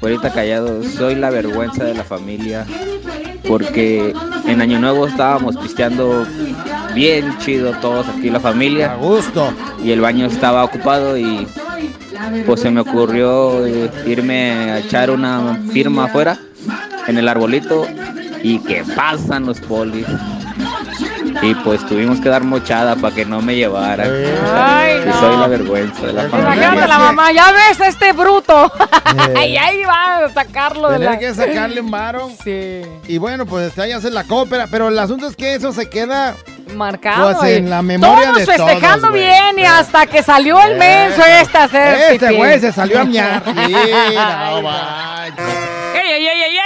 ahorita callado, soy la vergüenza de la familia porque en Año Nuevo estábamos pisteando bien chido todos aquí la familia. A gusto. Y el baño estaba ocupado y pues se me ocurrió eh, irme a echar una firma afuera en el arbolito y que pasan los polis. Y pues tuvimos que dar mochada para que no me llevara. Ay, Y no. soy la vergüenza de la familia. Imagínate la mamá, ya ves a este bruto. y ahí va a sacarlo de Tener la... que sacarle un varo. Sí. Y bueno, pues ahí hace la cópera. Pero el asunto es que eso se queda Marcado. Pues en la memoria todos de festejando todos, bien y hasta que salió el menso este a hacer Este güey se salió a miar. Mira, no. ¡Ey, ey, ey, ey, ey!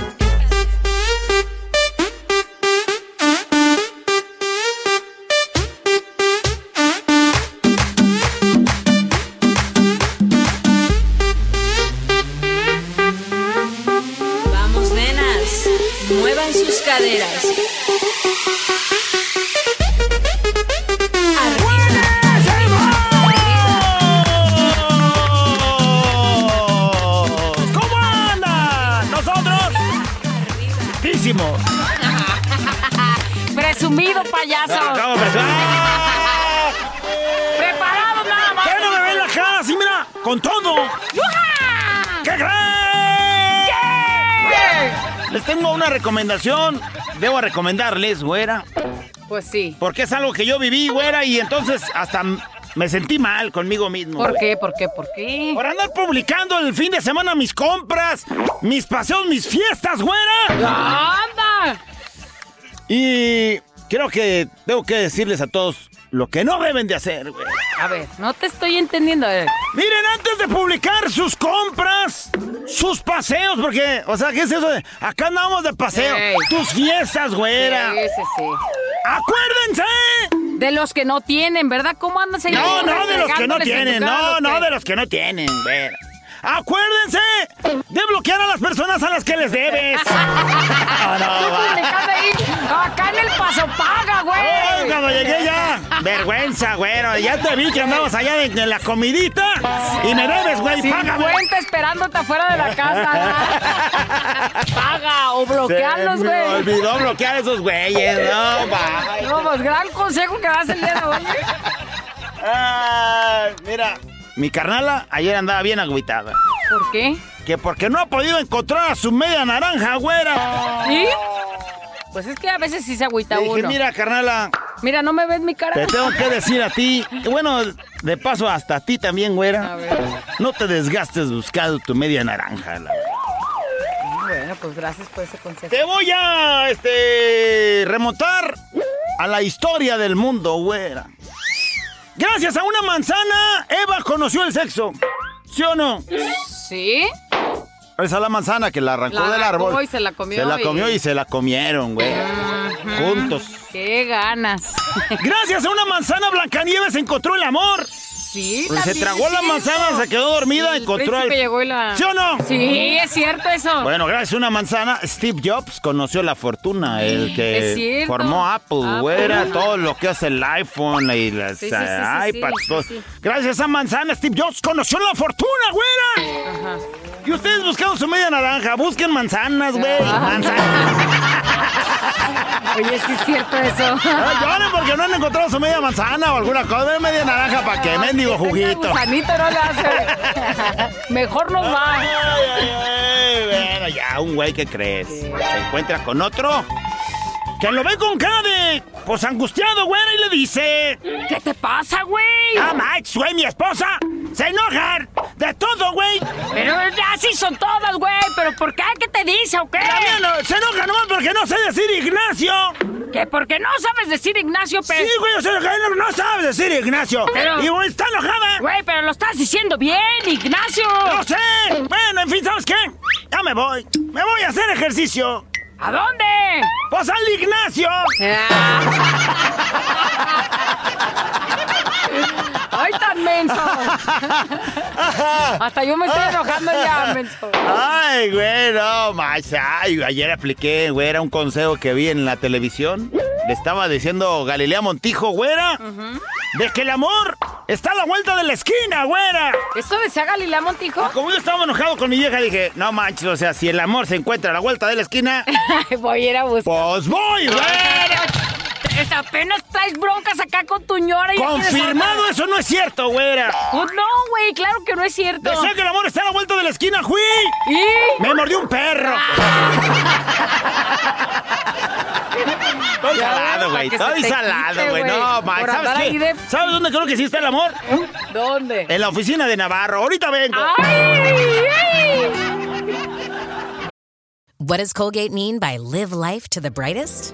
Muevan tengo una recomendación. Debo recomendarles, güera. Pues sí. Porque es algo que yo viví, güera, y entonces hasta me sentí mal conmigo mismo. ¿Por qué? ¿Por qué? ¿Por qué? Por andar publicando el fin de semana mis compras, mis paseos, mis fiestas, güera. ¡Anda! Y creo que tengo que decirles a todos lo que no deben de hacer, güey. A ver, no te estoy entendiendo. Miren, antes de publicar sus compras, sus paseos, porque, o sea, ¿qué es eso de acá andamos de paseo? Ey. Tus fiestas, güera. Sí, sí, sí. ¡Acuérdense! De los que no tienen, ¿verdad? ¿Cómo andas ahí? No, no, de los que no tienen, no, no, de los que no tienen, güera. Acuérdense de bloquear a las personas a las que les debes. No, no, Tú va. publicando ahí, acá en el paso paga, Oh, güey. cuando llegué ya, vergüenza, güero. Ya te vi que andabas allá en, en la comidita y me debes, güey, págame. 50 esperándote afuera de la casa. Paga o bloquearlos, Se me güey. olvidó bloquear esos güeyes, no, va. No, pues gran consejo que das el día de hoy. Ay, mira, mi carnala ayer andaba bien agüitada. ¿Por qué? Que porque no ha podido encontrar a su media naranja, güera. ¿Sí? Pues es que a veces sí se agüita Le dije, uno. Mira. mira, no me ves mi cara. te tengo que decir a ti, bueno, de paso hasta a ti también, A güera. ver. No te desgastes buscando tu media naranja. la Bueno, pues gracias por ese consejo. Te voy a este remontar a la historia del mundo, güera. Gracias a una manzana, Eva conoció el sexo. ¿Sí o no? ¿Sí? Esa es la manzana que la arrancó La del árbol. y se la comió Se la comió y se la comieron, güey. Juntos. ¡Qué ganas! Gracias a una manzana, Blancanieves encontró el amor. Sí, Pues se tragó es la manzana, se quedó dormida, El encontró el... llegó y la... ¿Sí o no? Sí, es cierto eso. Bueno, gracias a una manzana, Steve Jobs conoció la fortuna, el Es que formó Apple, Apple. güera, todo lo que hace el iPhone y las Sí, sí, sí, sí, sí, iPads. todo. Gracias a esa manzana, Steve Jobs conoció la fortuna, güera. Ajá. Y ustedes buscando su media naranja, busquen manzanas, güey. Ah. Manzanas. Oye, sí es cierto eso. Lloren porque no han encontrado su media manzana o alguna cosa. Media naranja para que mendigo juguito. Gusanito no le hace. Mejor no va. Ay, ay, ay, bueno, ya, un güey que crees. Se encuentra con otro. Que lo ve con cara de. Pues angustiado, güera, y le dice. ¿Qué te pasa, güey? Ah, Max, güey, mi esposa. Se enojan de todo, güey. Pero así son todas, güey. ¿Pero por qué? ¿Qué te dice o qué? No- se enoja nomás porque no sé decir Ignacio. Que porque no sabes decir Ignacio, pero... Sí, güey, o sea, no, no sabe decir Ignacio. Pero- Y güey, está enojada. Güey, pero lo estás diciendo bien, Ignacio. No sé. Bueno, en fin, ¿sabes qué? Ya me voy. Me voy a hacer ejercicio. ¿A dónde? Pues al Ignacio. Ah. ¡Ay, tan menso! Hasta yo me estoy enojando ya, menso. Ay, güey, no, más. Ay, ayer apliqué, güera, un consejo que vi en la televisión. Le estaba diciendo Galilea Montijo, güera, de que el amor está a la vuelta de la esquina, güera. ¿Esto decía Galilea Montijo? Como yo estaba enojado con mi vieja, dije, no manches, o sea, si el amor se encuentra a la vuelta de la esquina, Voy a ir a buscar. pues voy, güera. Este, Apenas traes broncas acá con tu ñora y Confirmado, eso no es cierto, güera. Pues no, güey, claro que no es cierto. Decía que el amor está a la vuelta de la esquina, ¡Jui! ¿Y? Me mordió un perro. Estoy Ya, salado, güey. Estoy salado, güey. güey. No, man. ¿Sabes andar ahí qué? de- ¿Sabes dónde creo que sí está el amor? ¿Dónde? En la oficina de Navarro. Ahorita vengo. ¡Ay! ay. What does Colgate mean by live life to the brightest?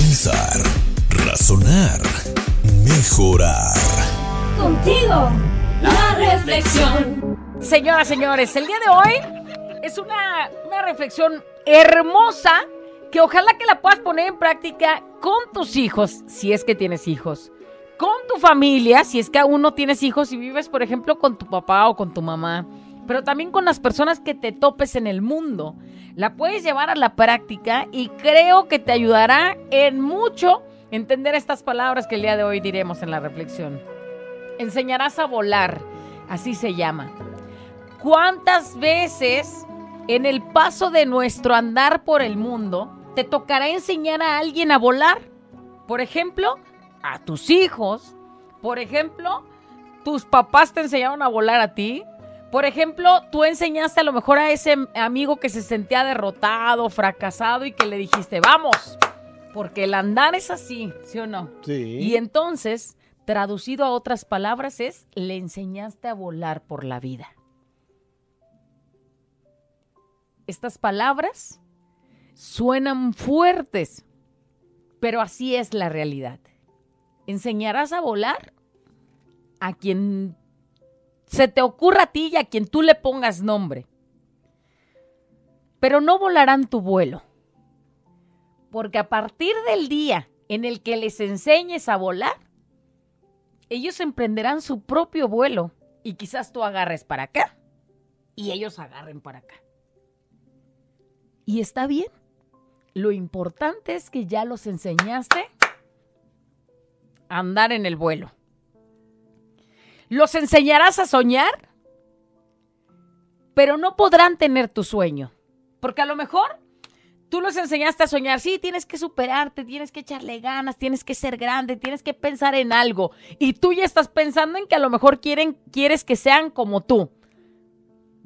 Pensar, razonar, mejorar. Contigo, la reflexión. Señoras, señores, el día de hoy es una, una reflexión hermosa que ojalá que la puedas poner en práctica con tus hijos, si es que tienes hijos, con tu familia, si es que aún no tienes hijos y vives, por ejemplo, con tu papá o con tu mamá, pero también con las personas que te topes en el mundo. La puedes llevar a la práctica y creo que te ayudará en mucho entender estas palabras que el día de hoy diremos en la reflexión. Enseñarás a volar, así se llama. ¿Cuántas veces en el paso de nuestro andar por el mundo te tocará enseñar a alguien a volar? Por ejemplo, a tus hijos. Por ejemplo, tus papás te enseñaron a volar a ti. Por ejemplo, tú enseñaste a lo mejor a ese amigo que se sentía derrotado, fracasado y que le dijiste, vamos, porque el andar es así, ¿sí o no? Sí. Y entonces, traducido a otras palabras, es le enseñaste a volar por la vida. Estas palabras suenan fuertes, pero así es la realidad. Enseñarás a volar a quien se te ocurra a ti y a quien tú le pongas nombre. Pero no volarán tu vuelo. Porque a partir del día en el que les enseñes a volar, ellos emprenderán su propio vuelo y quizás tú agarres para acá y ellos agarren para acá. Y está bien. Lo importante es que ya los enseñaste a andar en el vuelo. Los enseñarás a soñar, pero no podrán tener tu sueño. Porque a lo mejor tú los enseñaste a soñar. Sí, tienes que superarte, tienes que echarle ganas, tienes que ser grande, tienes que pensar en algo. Y tú ya estás pensando en que a lo mejor quieren, quieres que sean como tú.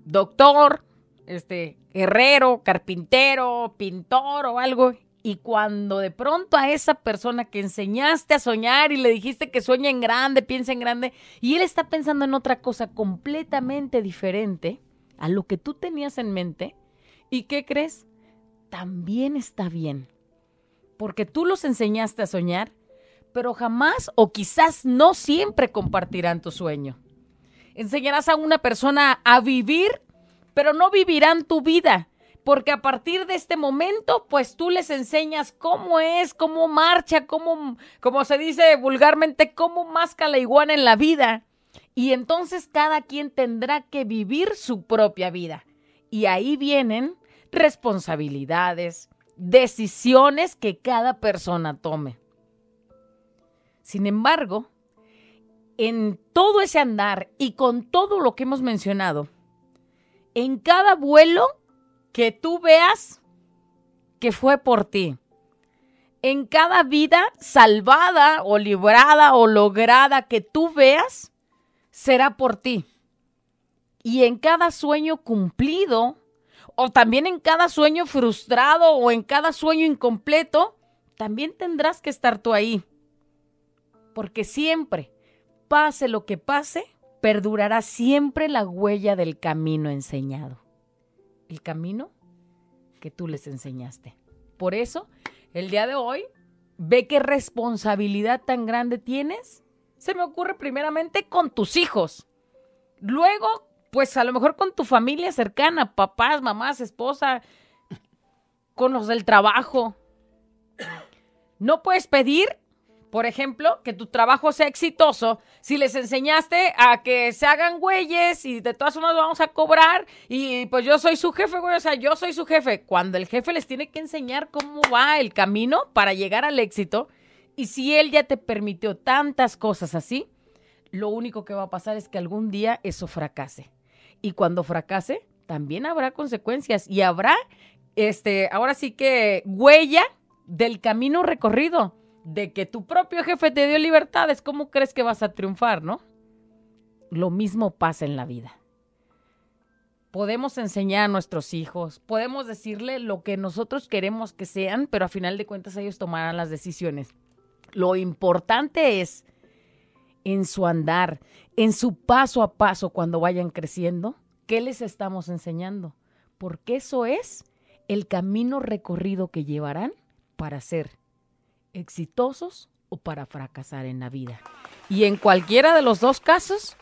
doctor, este, herrero, carpintero, pintor o algo. Y cuando de pronto a esa persona que enseñaste a soñar y le dijiste que sueña en grande, piensa en grande, y él está pensando en otra cosa completamente diferente a lo que tú tenías en mente, ¿y qué crees? También está bien. Porque tú los enseñaste a soñar, pero jamás o quizás no siempre compartirán tu sueño. Enseñarás a una persona a vivir, pero no vivirán tu vida porque a partir de este momento, pues tú les enseñas cómo es, cómo marcha, cómo, como se dice vulgarmente, cómo masca la iguana en la vida. Y entonces cada quien tendrá que vivir su propia vida. Y ahí vienen responsabilidades, decisiones que cada persona tome. Sin embargo, en todo ese andar y con todo lo que hemos mencionado, en cada vuelo que tú veas que fue por ti. En cada vida salvada o librada o lograda que tú veas, será por ti. Y en cada sueño cumplido, o también en cada sueño frustrado o en cada sueño incompleto, también tendrás que estar tú ahí. Porque siempre, pase lo que pase, perdurará siempre la huella del camino enseñado el camino que tú les enseñaste. Por eso, el día de hoy, ve qué responsabilidad tan grande tienes. Se me ocurre primeramente con tus hijos. Luego, pues a lo mejor con tu familia cercana, papás, mamás, esposa, con los del trabajo. No puedes pedir por ejemplo, que tu trabajo sea exitoso, si les enseñaste a que se hagan güeyes y de todas formas vamos a cobrar y pues yo soy su jefe, güey, o sea, yo soy su jefe. Cuando el jefe les tiene que enseñar cómo va el camino para llegar al éxito y si él ya te permitió tantas cosas así, lo único que va a pasar es que algún día eso fracase. Y cuando fracase, también habrá consecuencias y habrá, este, ahora sí que huella del camino recorrido de que tu propio jefe te dio libertades, ¿cómo crees que vas a triunfar, no? Lo mismo pasa en la vida. Podemos enseñar a nuestros hijos, podemos decirle lo que nosotros queremos que sean, pero a final de cuentas ellos tomarán las decisiones. Lo importante es en su andar, en su paso a paso cuando vayan creciendo, ¿qué les estamos enseñando? Porque eso es el camino recorrido que llevarán para ser exitosos o para fracasar en la vida. Y en cualquiera de los dos casos,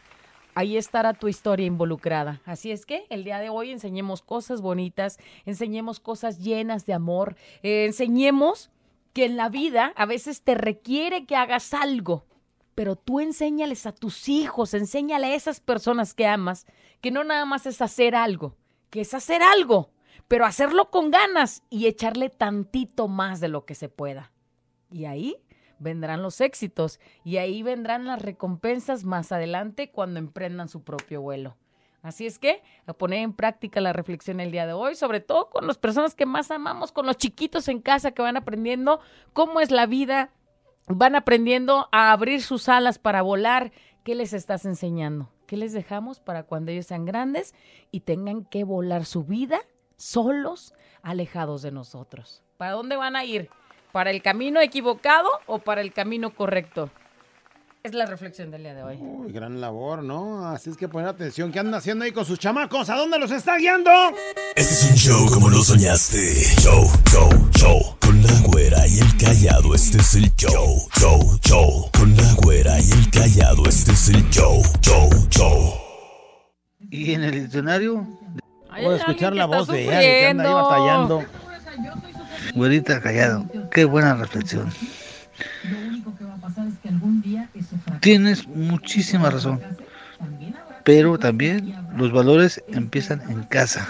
ahí estará tu historia involucrada. Así es que el día de hoy enseñemos cosas bonitas, enseñemos cosas llenas de amor, eh, enseñemos que en la vida a veces te requiere que hagas algo, pero tú enséñales a tus hijos, enséñale a esas personas que amas, que no nada más es hacer algo, que es hacer algo, pero hacerlo con ganas y echarle tantito más de lo que se pueda. Y ahí vendrán los éxitos y ahí vendrán las recompensas más adelante cuando emprendan su propio vuelo. Así es que a poner en práctica la reflexión el día de hoy, sobre todo con las personas que más amamos, con los chiquitos en casa que van aprendiendo cómo es la vida, van aprendiendo a abrir sus alas para volar. ¿Qué les estás enseñando? ¿Qué les dejamos para cuando ellos sean grandes y tengan que volar su vida solos, alejados de nosotros? ¿Para dónde van a ir? ¿Para el camino equivocado o para el camino correcto? Es la reflexión del día de hoy. Uy, gran labor, ¿no? Así es que poner atención. ¿Qué anda haciendo ahí con sus chamacos? ¿A dónde los está guiando? Este es un show como lo soñaste. Show, show, show. Con la güera y el callado, este es el show. Show, show. Con la güera y el callado, este es el show. Show, show. Y en el diccionario. Puedo escuchar la voz de ella que anda ahí batallando. Güerita callado, qué buena reflexión. Tienes muchísima razón, pero también los valores empiezan en casa.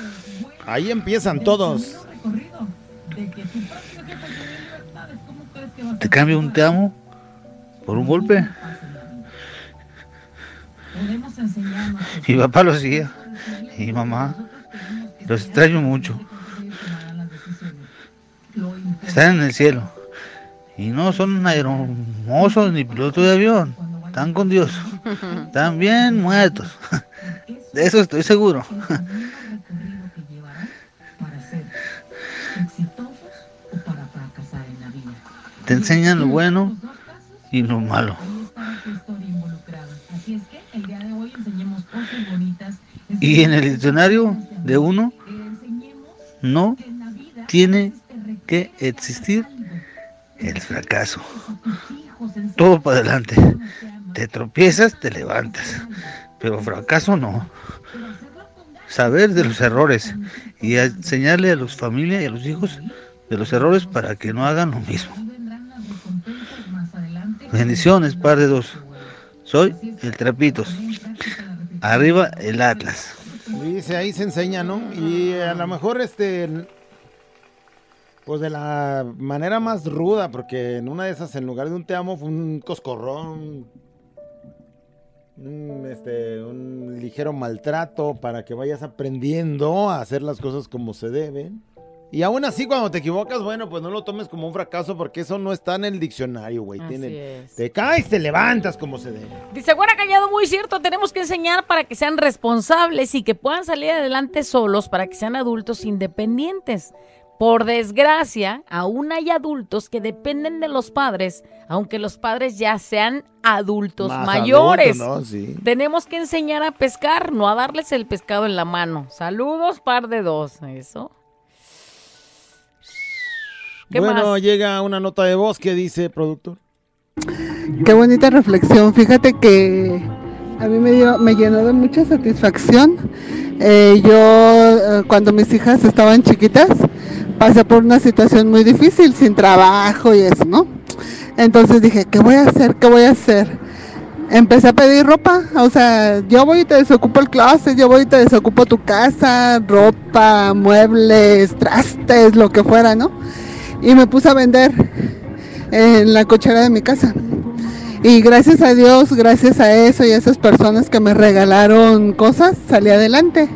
Ahí empiezan todos. Te cambio un te amo por un golpe. Mi papá lo hacía, y mamá, y los extraño mucho están en el cielo. Y no son aeromosos ni pilotos de avión. Están con Dios. Están bien muertos. De eso estoy seguro. Te enseñan lo bueno y lo malo. Y en el diccionario de uno no tiene existir el fracaso. Todo para adelante. Te tropiezas, te levantas. Pero fracaso no. Saber de los errores y enseñarle a los familias y a los hijos de los errores para que no hagan lo mismo. Bendiciones, par de dos. Soy el Trapitos. Arriba el Atlas. Ahí se enseña, ¿no? Y a lo mejor este... Pues de la manera más ruda, porque en una de esas, en lugar de un te amo, fue un coscorrón, un, este, un ligero maltrato para que vayas aprendiendo a hacer las cosas como se deben. Y aún así, cuando te equivocas, bueno, pues no lo tomes como un fracaso porque eso no está en el diccionario, güey. Te caes, te levantas como se debe. Dice, Güera Callado, muy cierto, tenemos que enseñar para que sean responsables y que puedan salir adelante solos, para que sean adultos independientes. Por desgracia, aún hay adultos que dependen de los padres, aunque los padres ya sean adultos Más mayores. adultos, ¿no? Sí. Tenemos que enseñar a pescar, no a darles el pescado en la mano. Saludos, par de dos. Eso. ¿Qué bueno, más? llega una nota de voz que dice, productor. Qué bonita reflexión. Fíjate que a mí me, dio, me llenó de mucha satisfacción. Eh, yo, eh, cuando mis hijas estaban chiquitas, pasé por una situación muy difícil, sin trabajo y eso, ¿no? Entonces dije, ¿qué voy a hacer? ¿Qué voy a hacer? Empecé a pedir ropa, o sea, yo voy y te desocupo el closet, yo voy y te desocupo tu casa, ropa, muebles, trastes, lo que fuera, ¿no? Y me puse a vender en la cochera de mi casa. Y gracias a Dios, gracias a eso y a esas personas que me regalaron cosas, salí adelante.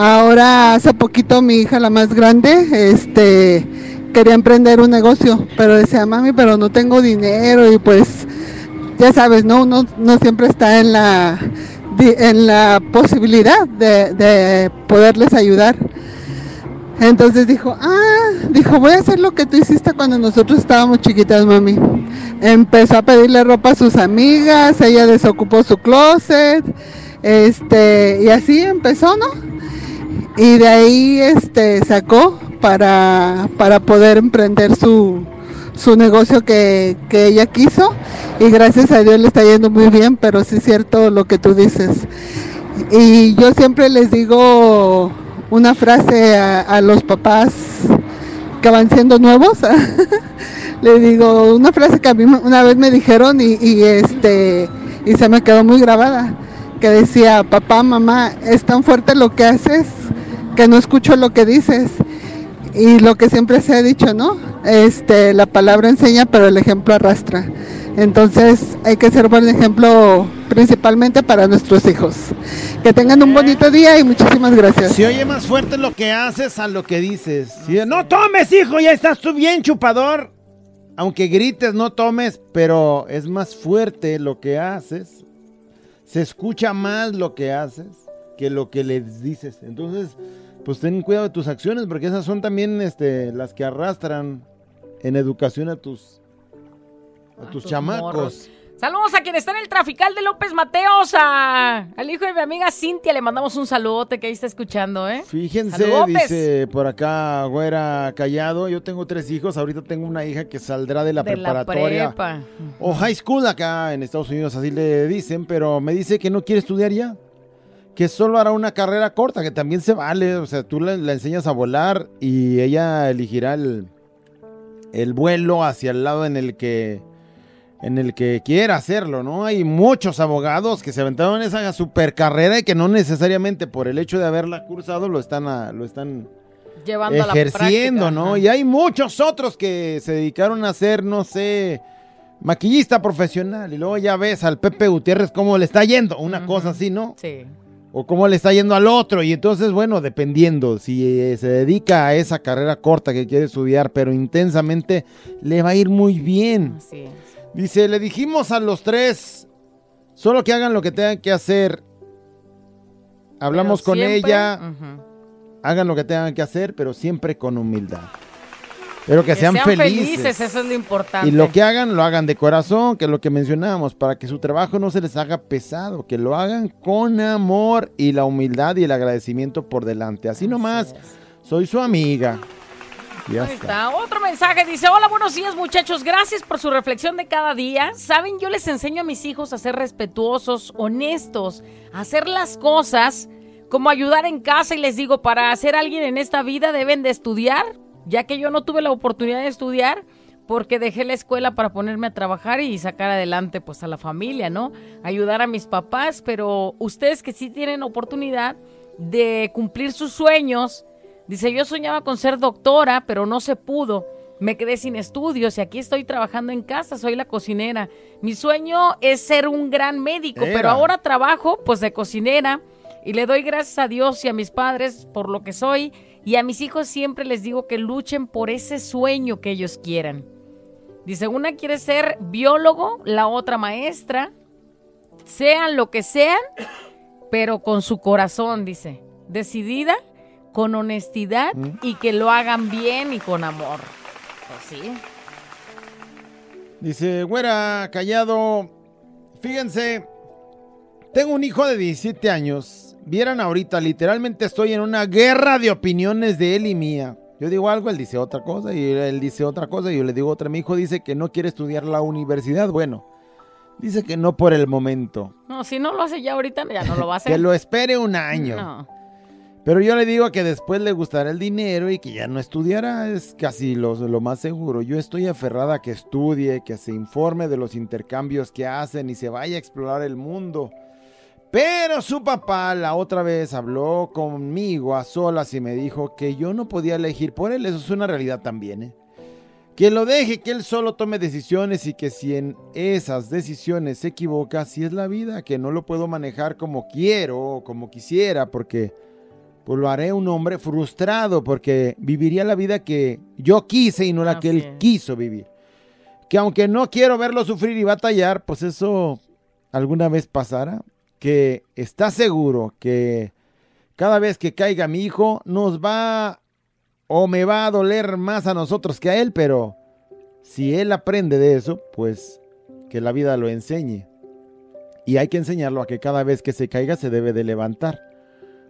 Ahora, hace poquito mi hija, la más grande, este, quería emprender un negocio, pero decía, mami, pero no tengo dinero y pues, ya sabes, ¿no? Uno no siempre está en la, en la posibilidad de, de poderles ayudar. Entonces dijo, ah, dijo, voy a hacer lo que tú hiciste cuando nosotros estábamos chiquitas, mami. Empezó a pedirle ropa a sus amigas, ella desocupó su closet, este, y así empezó, ¿no? Y de ahí, este, sacó para, para poder emprender su, su negocio que, que ella quiso, y gracias a Dios le está yendo muy bien, pero sí es cierto lo que tú dices. Y yo siempre les digo una frase a, los papás que van siendo nuevos. Le digo una frase que a mí una vez me dijeron y, este y se me quedó muy grabada que decía papá mamá es tan fuerte lo que haces que no escucho lo que dices y lo que siempre se ha dicho no este la palabra enseña pero el ejemplo arrastra entonces hay que ser buen ejemplo principalmente para nuestros hijos que tengan un bonito día y muchísimas gracias Se oye más fuerte lo que haces a lo que dices. Sí, no tomes, hijo, ya estás tú bien chupador. Aunque grites, no tomes, pero es más fuerte lo que haces. Se escucha más lo que haces que lo que les dices. Entonces, pues ten cuidado de tus acciones, porque esas son también este, las que arrastran en educación a tus, a tus chamacos. morros. Saludos a quien está en el trafical de López Mateos, a- al hijo de mi amiga Cintia. Le mandamos un saludote que ahí está escuchando, ¿eh? Fíjense, Saludotes. dice por acá, güera callado. Yo tengo tres hijos. Ahorita tengo una hija que saldrá de la De la preparatoria. prepa. o high school acá en Estados Unidos, así le dicen. Pero me dice que no quiere estudiar ya. Que solo hará una carrera corta, que también se vale. O sea, tú la enseñas a volar y ella elegirá el, el vuelo hacia el lado en el que en el que quiera hacerlo, ¿no? Hay muchos abogados que se aventaron esa super carrera y que no necesariamente por el hecho de haberla cursado lo están a- lo están Llevando a la ejerciendo, práctica, ¿no? ajá. Y hay muchos otros que se dedicaron a ser, no sé, maquillista profesional. Y luego ya ves al Pepe Gutiérrez cómo le está yendo, una cosa así, ¿no? Sí. O cómo le está yendo al otro. Y entonces, bueno, dependiendo, si eh, se dedica a esa carrera corta que quiere estudiar, pero intensamente, le va a ir muy bien. Así es. Dice, le dijimos a los tres, solo que hagan lo que tengan que hacer. Hablamos Pero con siempre- ella, hagan lo que tengan que hacer, pero siempre con humildad. Pero que, sean, felices. Eso es lo importante. Y lo que hagan, lo hagan de corazón, que es lo que mencionábamos, para que su trabajo no se les haga pesado, que lo hagan con amor y la humildad y el agradecimiento por delante. Así nomás, soy su amiga. Ya Ahí está. está. Otro mensaje dice, hola, buenos días muchachos, gracias por su reflexión de cada día. Saben, yo les enseño a mis hijos a ser respetuosos, honestos, a hacer las cosas, como ayudar en casa y les digo, para ser alguien en esta vida deben de estudiar, ya que yo no tuve la oportunidad de estudiar porque dejé la escuela para ponerme a trabajar y sacar adelante pues a la familia, ¿no? Ayudar a mis papás, pero ustedes que sí tienen oportunidad de cumplir sus sueños, Dice, yo soñaba con ser doctora, pero no se pudo. Me quedé sin estudios y aquí estoy trabajando en casa, soy la cocinera. Mi sueño es ser un gran médico, Era. pero ahora trabajo pues de cocinera y le doy gracias a Dios y a mis padres por lo que soy y a mis hijos siempre les digo que luchen por ese sueño que ellos quieran. Dice, una quiere ser biólogo, la otra maestra, sean lo que sean, pero con su corazón, dice, decidida, con honestidad y que lo hagan bien y con amor. Pues sí. Dice, güera, callado. Fíjense, tengo un hijo de 17 años. Vieran ahorita, literalmente estoy en una guerra de opiniones de él y mía. Yo digo algo, él dice otra cosa, y él dice otra cosa, y yo le digo otra. Mi hijo dice que no quiere estudiar la universidad. Bueno, dice que no por el momento. No, si no lo hace ya ahorita, ya no lo va a hacer. Que lo espere un año. No. Pero yo le digo que después le gustará el dinero y que ya no estudiará, es casi lo, más seguro. Yo estoy aferrada a que estudie, que se informe de los intercambios que hacen y se vaya a explorar el mundo. Pero su papá la otra vez habló conmigo a solas y me dijo que yo no podía elegir por él. Eso es una realidad también, ¿eh? Que lo deje, que él solo tome decisiones y que si en esas decisiones se equivoca, así es la vida, que no lo puedo manejar como quiero o como quisiera, porque pues lo haré un hombre frustrado, porque viviría la vida que yo quise y no la que él quiso vivir. Que aunque no quiero verlo sufrir y batallar, pues eso alguna vez pasará. Que está seguro que cada vez que caiga mi hijo nos va o me va a doler más a nosotros que a él, pero si él aprende de eso, pues que la vida lo enseñe. Y hay que enseñarlo a que cada vez que se caiga se debe de levantar.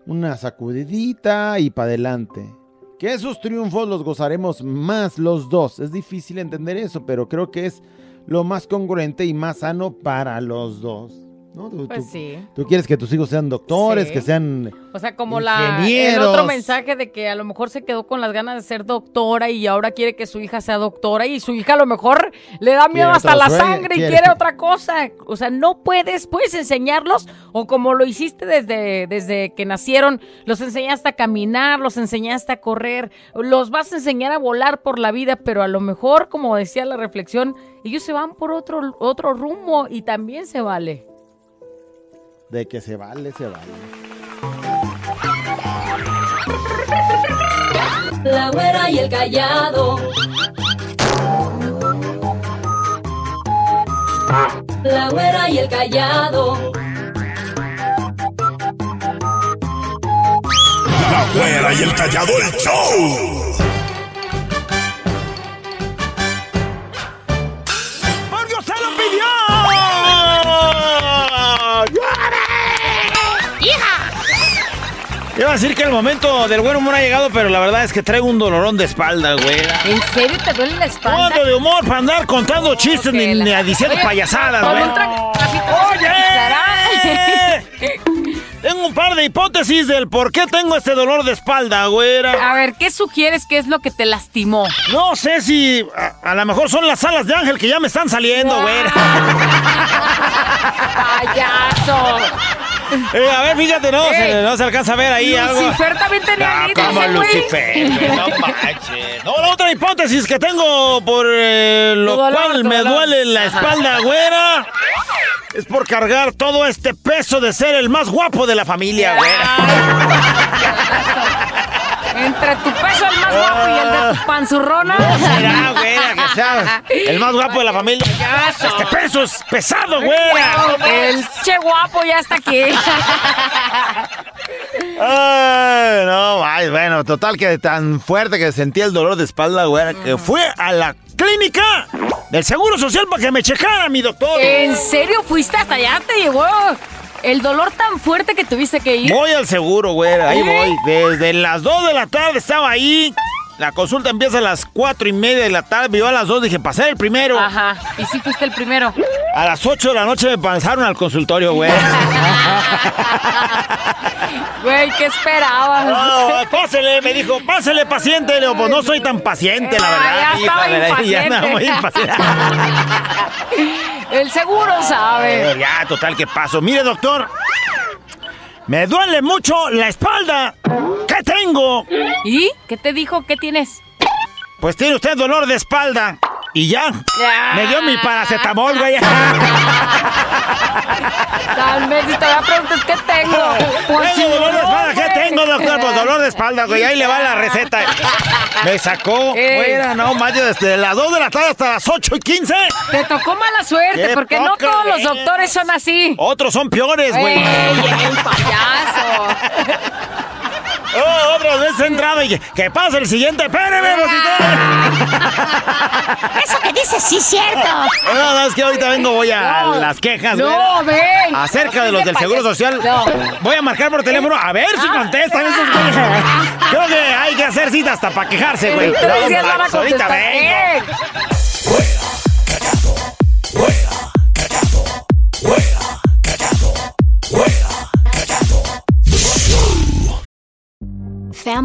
Una sacudidita y para adelante. Que esos triunfos los gozaremos más los dos. Es difícil entender eso, pero creo que es lo más congruente y más sano para los dos. ¿No? Tú, Pues tú- sí. tú quieres que tus hijos sean doctores, Sí. que sean O sea, como la, el otro mensaje de que a lo mejor se quedó con las ganas de ser doctora y ahora quiere que su hija sea doctora y su hija a lo mejor le da miedo Quiere hasta la sueño, sangre y quiere- quiere otra cosa. O sea, no puedes, puedes enseñarlos o como lo hiciste desde, desde que nacieron, los enseñaste a caminar, los enseñaste a correr, los vas a enseñar a volar por la vida, pero a lo mejor, como decía la reflexión, ellos se van por otro, otro rumbo y también se vale. De que se vale, se vale. La güera y el callado. La güera y el callado. La güera y el callado el show. ¡Porque usted lo pidió! Iba a decir que el momento del buen humor ha llegado, pero la verdad es que traigo un dolorón de espalda, güey. ¿En serio te duele la espalda? Ando de humor para andar contando chistes ni, ni diciendo Oye, payasadas, güey. quitará. Tengo un par de hipótesis del por qué tengo este dolor de espalda, güera. A ver, ¿qué sugieres que es lo que te lastimó? No sé si a, a lo mejor son las alas de ángel que ya me están saliendo, güera. ¡Payaso! Eh, a ver, fíjate, no, se, no se alcanza a ver ahí algo. Lucifer también tenía Ah, anillos, como ese. Lucifer, güey, no manches. No, la otra hipótesis que tengo por eh, lo dolor, cual me dolor. duele la Ajá. espalda, güera, es por cargar todo este peso de ser el más guapo de la familia, güera. Entre tu peso más guapo y el de tu panzurrona. No será, güera, que sea el más guapo de la familia. Este peso es pesado, güera. El che guapo ya está aquí. Ay, no, ay, bueno, total que tan fuerte que sentía el dolor de espalda, güey, que fue a la clínica del Seguro Social para que me checara, mi doctor. ¿En serio fuiste hasta allá? ¿Te llegó el dolor tan fuerte que tuviste que ir? Voy al seguro, güey, ahí ¿Eh? voy. Desde las 2 de la tarde estaba ahí. La consulta empieza a las 4 y media de la tarde. Yo a las 2 dije, pasé el primero. Ajá, y sí fuiste el primero. A las 8 de la noche me pasaron al consultorio, güey. Güey, ¿qué esperabas? No, pásele, me dijo, pásele paciente. Le digo, pues no soy tan paciente, la Ah, verdad. ya estaba de la- ya muy impaciente. impaciente. El seguro sabe. Pero ya, total, ¿qué pasó? Mire, doctor. Me duele mucho la espalda. ¿Qué tengo? ¿Y? ¿Qué te dijo? ¿Qué tienes? Pues tiene usted dolor de espalda. Y ya. Me dio mi paracetamol, güey. Tal vez si te voy a preguntar qué tengo. Pues Tengo dolor de espalda. ¿Qué tengo, doctor? Pues dolor de espalda, güey. Ahí le va la receta. Me sacó, Ey. güey, era, no, más desde las 2 de la tarde hasta las 8 y 15. Te tocó mala suerte, porque no todos los doctores son así. Otros son peores, güey. ¡Ey, el payaso! Oh, otras veces entrado y que, que pase el siguiente. Espéreme, Eso que dices sí es cierto. No, no, es que ahorita vengo, voy a No. las quejas, No, ven. Acerca de los del Seguro Social. No. Voy a marcar por teléfono a ver si Ah. contestan esos güeyes. Creo que hay que hacer cita hasta para quejarse, güey. No, van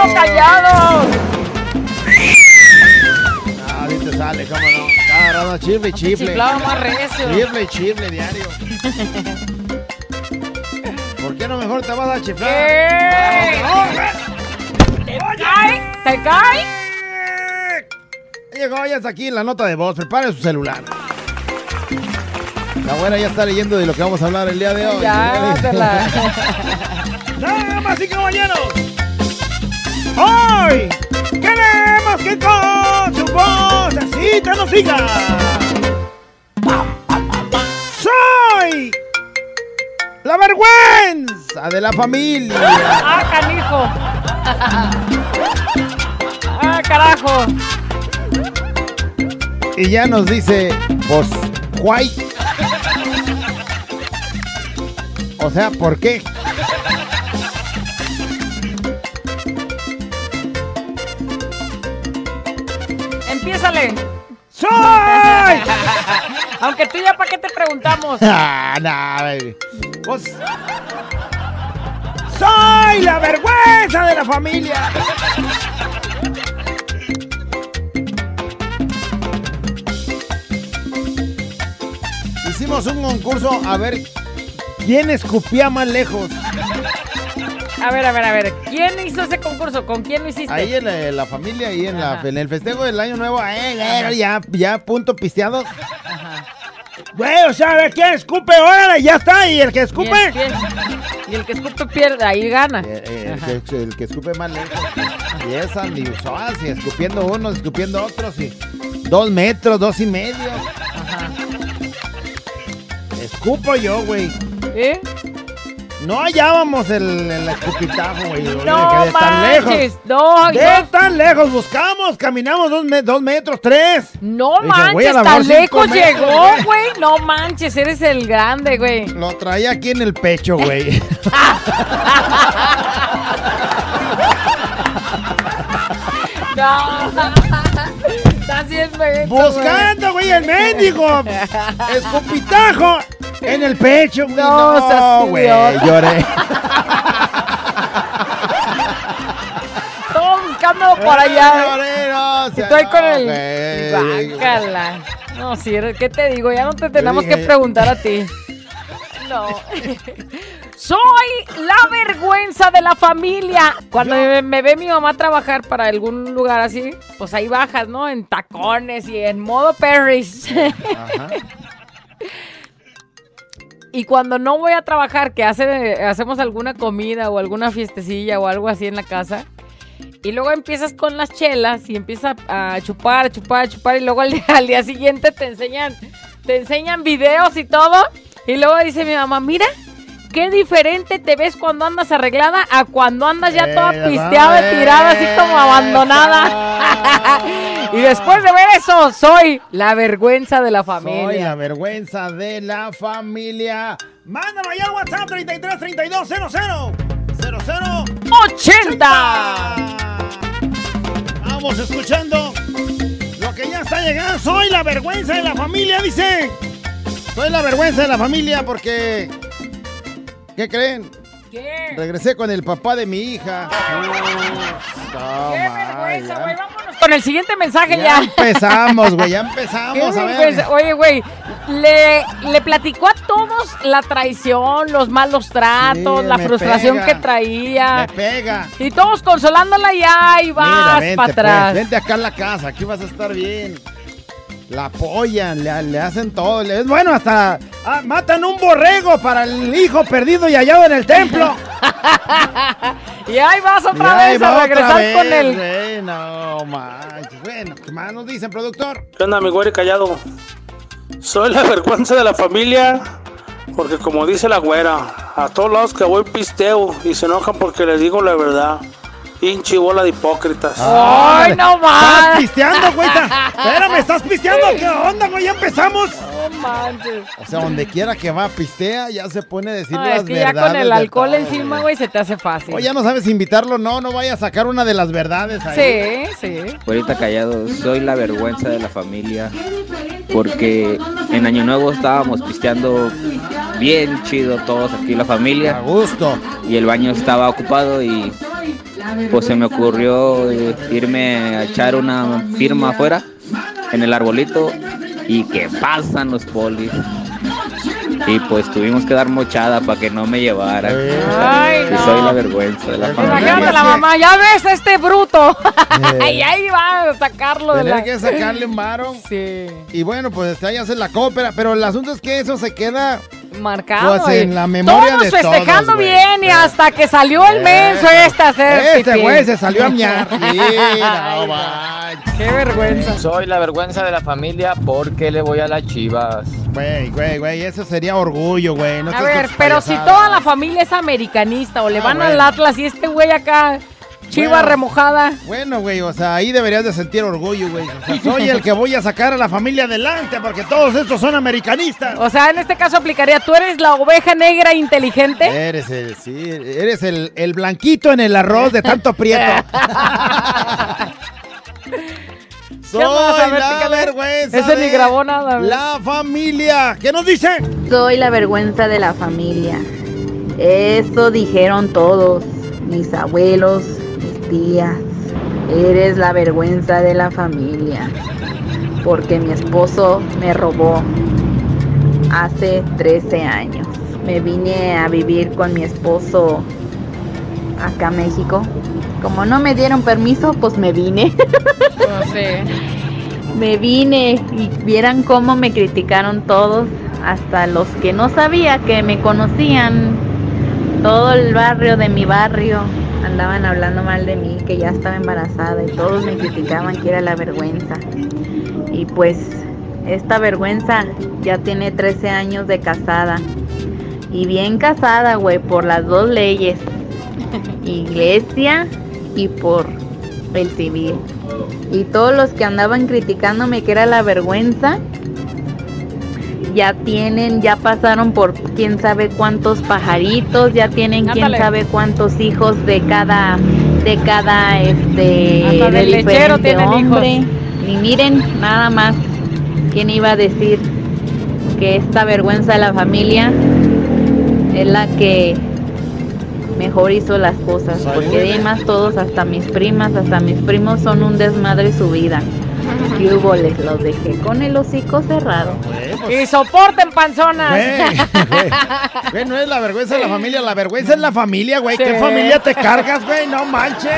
Chiflo, callado! Ah, ahí te sale, cómo no. Cada rato chifle y chifle. Chiflaba más recio. Chifle y chifle diario. ¿Por qué no mejor te vas a chiflar? ¡Eh! ¿Te cae? ¿Te cae? Llegó ya está aquí la nota de voz. Prepare su celular. La buena ya está leyendo de lo que vamos a hablar el día de hoy. Ya, la... Damas y caballeros, hoy queremos que con su vocecita nos siga. Soy la vergüenza de la familia. ¡Ah, canijo! ¡Ah, carajo! Y ya nos dice, pues, ¿why? O sea, ¿por qué? ¡Empiézale! ¡Soy! Aunque tú ya para qué te preguntamos. Ah, no, baby. Pues, soy la vergüenza de la familia. Hicimos un concurso a ver quién escupía más lejos. A ver, a ver, a ver. ¿Quién hizo ese concurso? ¿Con quién lo hiciste? Ahí en la, la familia, ahí en, la- Ajá. en el festejo del año nuevo, eh, eh, ya, ya punto pisteados. Güey, o sea, a ver quién escupe, órale, ya está, y el que escupe. Y el que escupe pierde, ahí gana. Eh, eh, Ajá. el, que, el que escupe más lejos. Y esa, ni usas, y escupiendo unos, escupiendo otros, y dos metros, dos y medio. Escupo yo, güey. ¿Eh? No hallábamos el, el escupitajo, güey. No de tan lejos. manches, no, De yo- tan lejos, buscamos, caminamos dos, me- dos metros, tres. No Dije, manches, lavar tan lejos metros, llegó, güey. No manches, eres el grande, güey. Lo traía aquí en el pecho, güey. No. Estás bien Buscando, güey, el mendigo. Escupitajo en el pecho, güey. No, güey, lloré. Todo buscándolo por allá. Lloré, no, Y sea, tú ahí con el. Guácala. No, sí, ¿qué te digo? Ya no te tenemos que preguntar a ti. No. Soy la vergüenza de la familia. Cuando me, me ve mi mamá trabajar para algún lugar así, pues ahí bajas, ¿no? En tacones y en modo Paris. Y cuando no voy a trabajar, que hace, hacemos alguna comida o alguna fiestecilla o algo así en la casa, y luego empiezas con las chelas y empiezas a chupar, a chupar, a chupar, y luego al día, al día siguiente te enseñan, te enseñan videos y todo, y luego dice mi mamá, mira, qué diferente te ves cuando andas arreglada a cuando andas ya toda Eh, pisteada, tirada, así como abandonada. y después de ver eso, soy la vergüenza de la familia. Soy la vergüenza de la familia. Mándame allá al WhatsApp 33 32 00 00 80. Vamos escuchando lo que ya está llegando. Soy la vergüenza de la familia, dice. Soy la vergüenza de la familia porque. ¿Qué creen? ¿Qué? Regresé con el papá de mi hija. ¡Qué vergüenza, güey! Vámonos con el siguiente mensaje Ya ya. empezamos, güey, ya empezamos a ver. Oye, güey, le, le platicó a todos la traición, los malos tratos, Sí, la frustración pega. que traía. Me pega. Y todos consolándola ya y vas para pues, atrás. vente acá a la casa, aquí vas a estar bien. La apoyan, le, le hacen todo. le- bueno, hasta ah, matan un borrego para el hijo perdido y hallado en el templo. y ahí vas otra Y vez va a regresar vez, con él. güey, no manches. Bueno, ¿qué más nos dicen, productor? ¿Qué onda, mi güey callado? Soy la vergüenza de la familia porque como dice la güera, a todos lados que voy pisteo y se enojan porque les digo la verdad. Pinche bola de hipócritas. ¡Ay, no ¿Estás más! pisteando, güey? Espérame, ¿estás pisteando? ¿Qué onda, güey? Ya empezamos. No manches. O sea, donde quiera que va, pistea, ya se pone a decir las es que ya verdades. con el alcohol todo, encima, güey. güey, se te hace fácil. Oye, ya no sabes invitarlo, no, no vaya a sacar una de las verdades ahí. Sí, sí. Ahorita callado, soy la vergüenza de la familia. Porque en Año Nuevo estábamos pisteando bien chido todos aquí la familia. A gusto. Y el baño estaba ocupado y pues se me ocurrió eh, irme a echar una firma afuera en el arbolito y que pasan los polis. Y pues tuvimos que dar mochada para que no me llevaran. Ay, Y no. soy la vergüenza de la Imagínate familia. la mamá, ya ves a este bruto. Eh. y ahí va a sacarlo de Tener la... que sacarle un varo. Sí. Y bueno, pues ahí hace la cópera. Pero el asunto es que eso se queda Marcado. Pues en y la memoria todos de festejando todos, bien y hasta que salió el menso este hacer Este güey se salió a miar. No manches. Qué vergüenza. Soy la vergüenza de la familia porque le voy a las chivas. Güey, güey, güey, eso sería orgullo, güey. No A ver, pero si toda la familia es americanista o le Ah, van al. Atlas y este güey acá, chiva Bueno. remojada. Bueno, güey, o sea, ahí deberías de sentir orgullo, güey. O sea, soy el que voy a sacar a la familia adelante porque todos estos son americanistas. O sea, en este caso aplicaría, tú eres la oveja negra inteligente. Eres el, sí, eres el, el blanquito en el arroz de tanto prieto. Soy ver, la vergüenza Ese ni grabó nada. La familia. ¿Qué nos dice? Soy la vergüenza de la familia. Eso dijeron todos, mis abuelos, tías. Eres la vergüenza de la familia. Porque mi esposo me robó hace 13 años. Me vine a vivir con mi esposo acá a México. Como no me dieron permiso, pues me vine. No sé. Me vine y vieran cómo me criticaron todos, hasta los que no sabía que me conocían. Todo el barrio de mi barrio andaban hablando mal de mí, que ya estaba embarazada y todos me criticaban que era la vergüenza. Y pues esta vergüenza ya tiene 13 años de casada Y bien casada, güey, por las dos leyes. Iglesia y por el civil. Y todos los que andaban criticándome que era la vergüenza, ya tienen, ya pasaron por quién sabe cuántos pajaritos, ya tienen quién sabe cuántos hijos de cada, de cada, este, Hasta de del lechero tienen hombre. hijos. Y miren, nada más, quién iba a decir que esta vergüenza de la familia es la que mejor hizo las cosas, porque de ahí más todos, hasta mis primas, hasta mis primos son un desmadre su vida. Y hubo, les los dejé con el hocico cerrado. Y soporten panzonas. Güey, no es la vergüenza de la familia, la vergüenza es la familia, güey. ¿Qué familia te cargas, güey? No manches.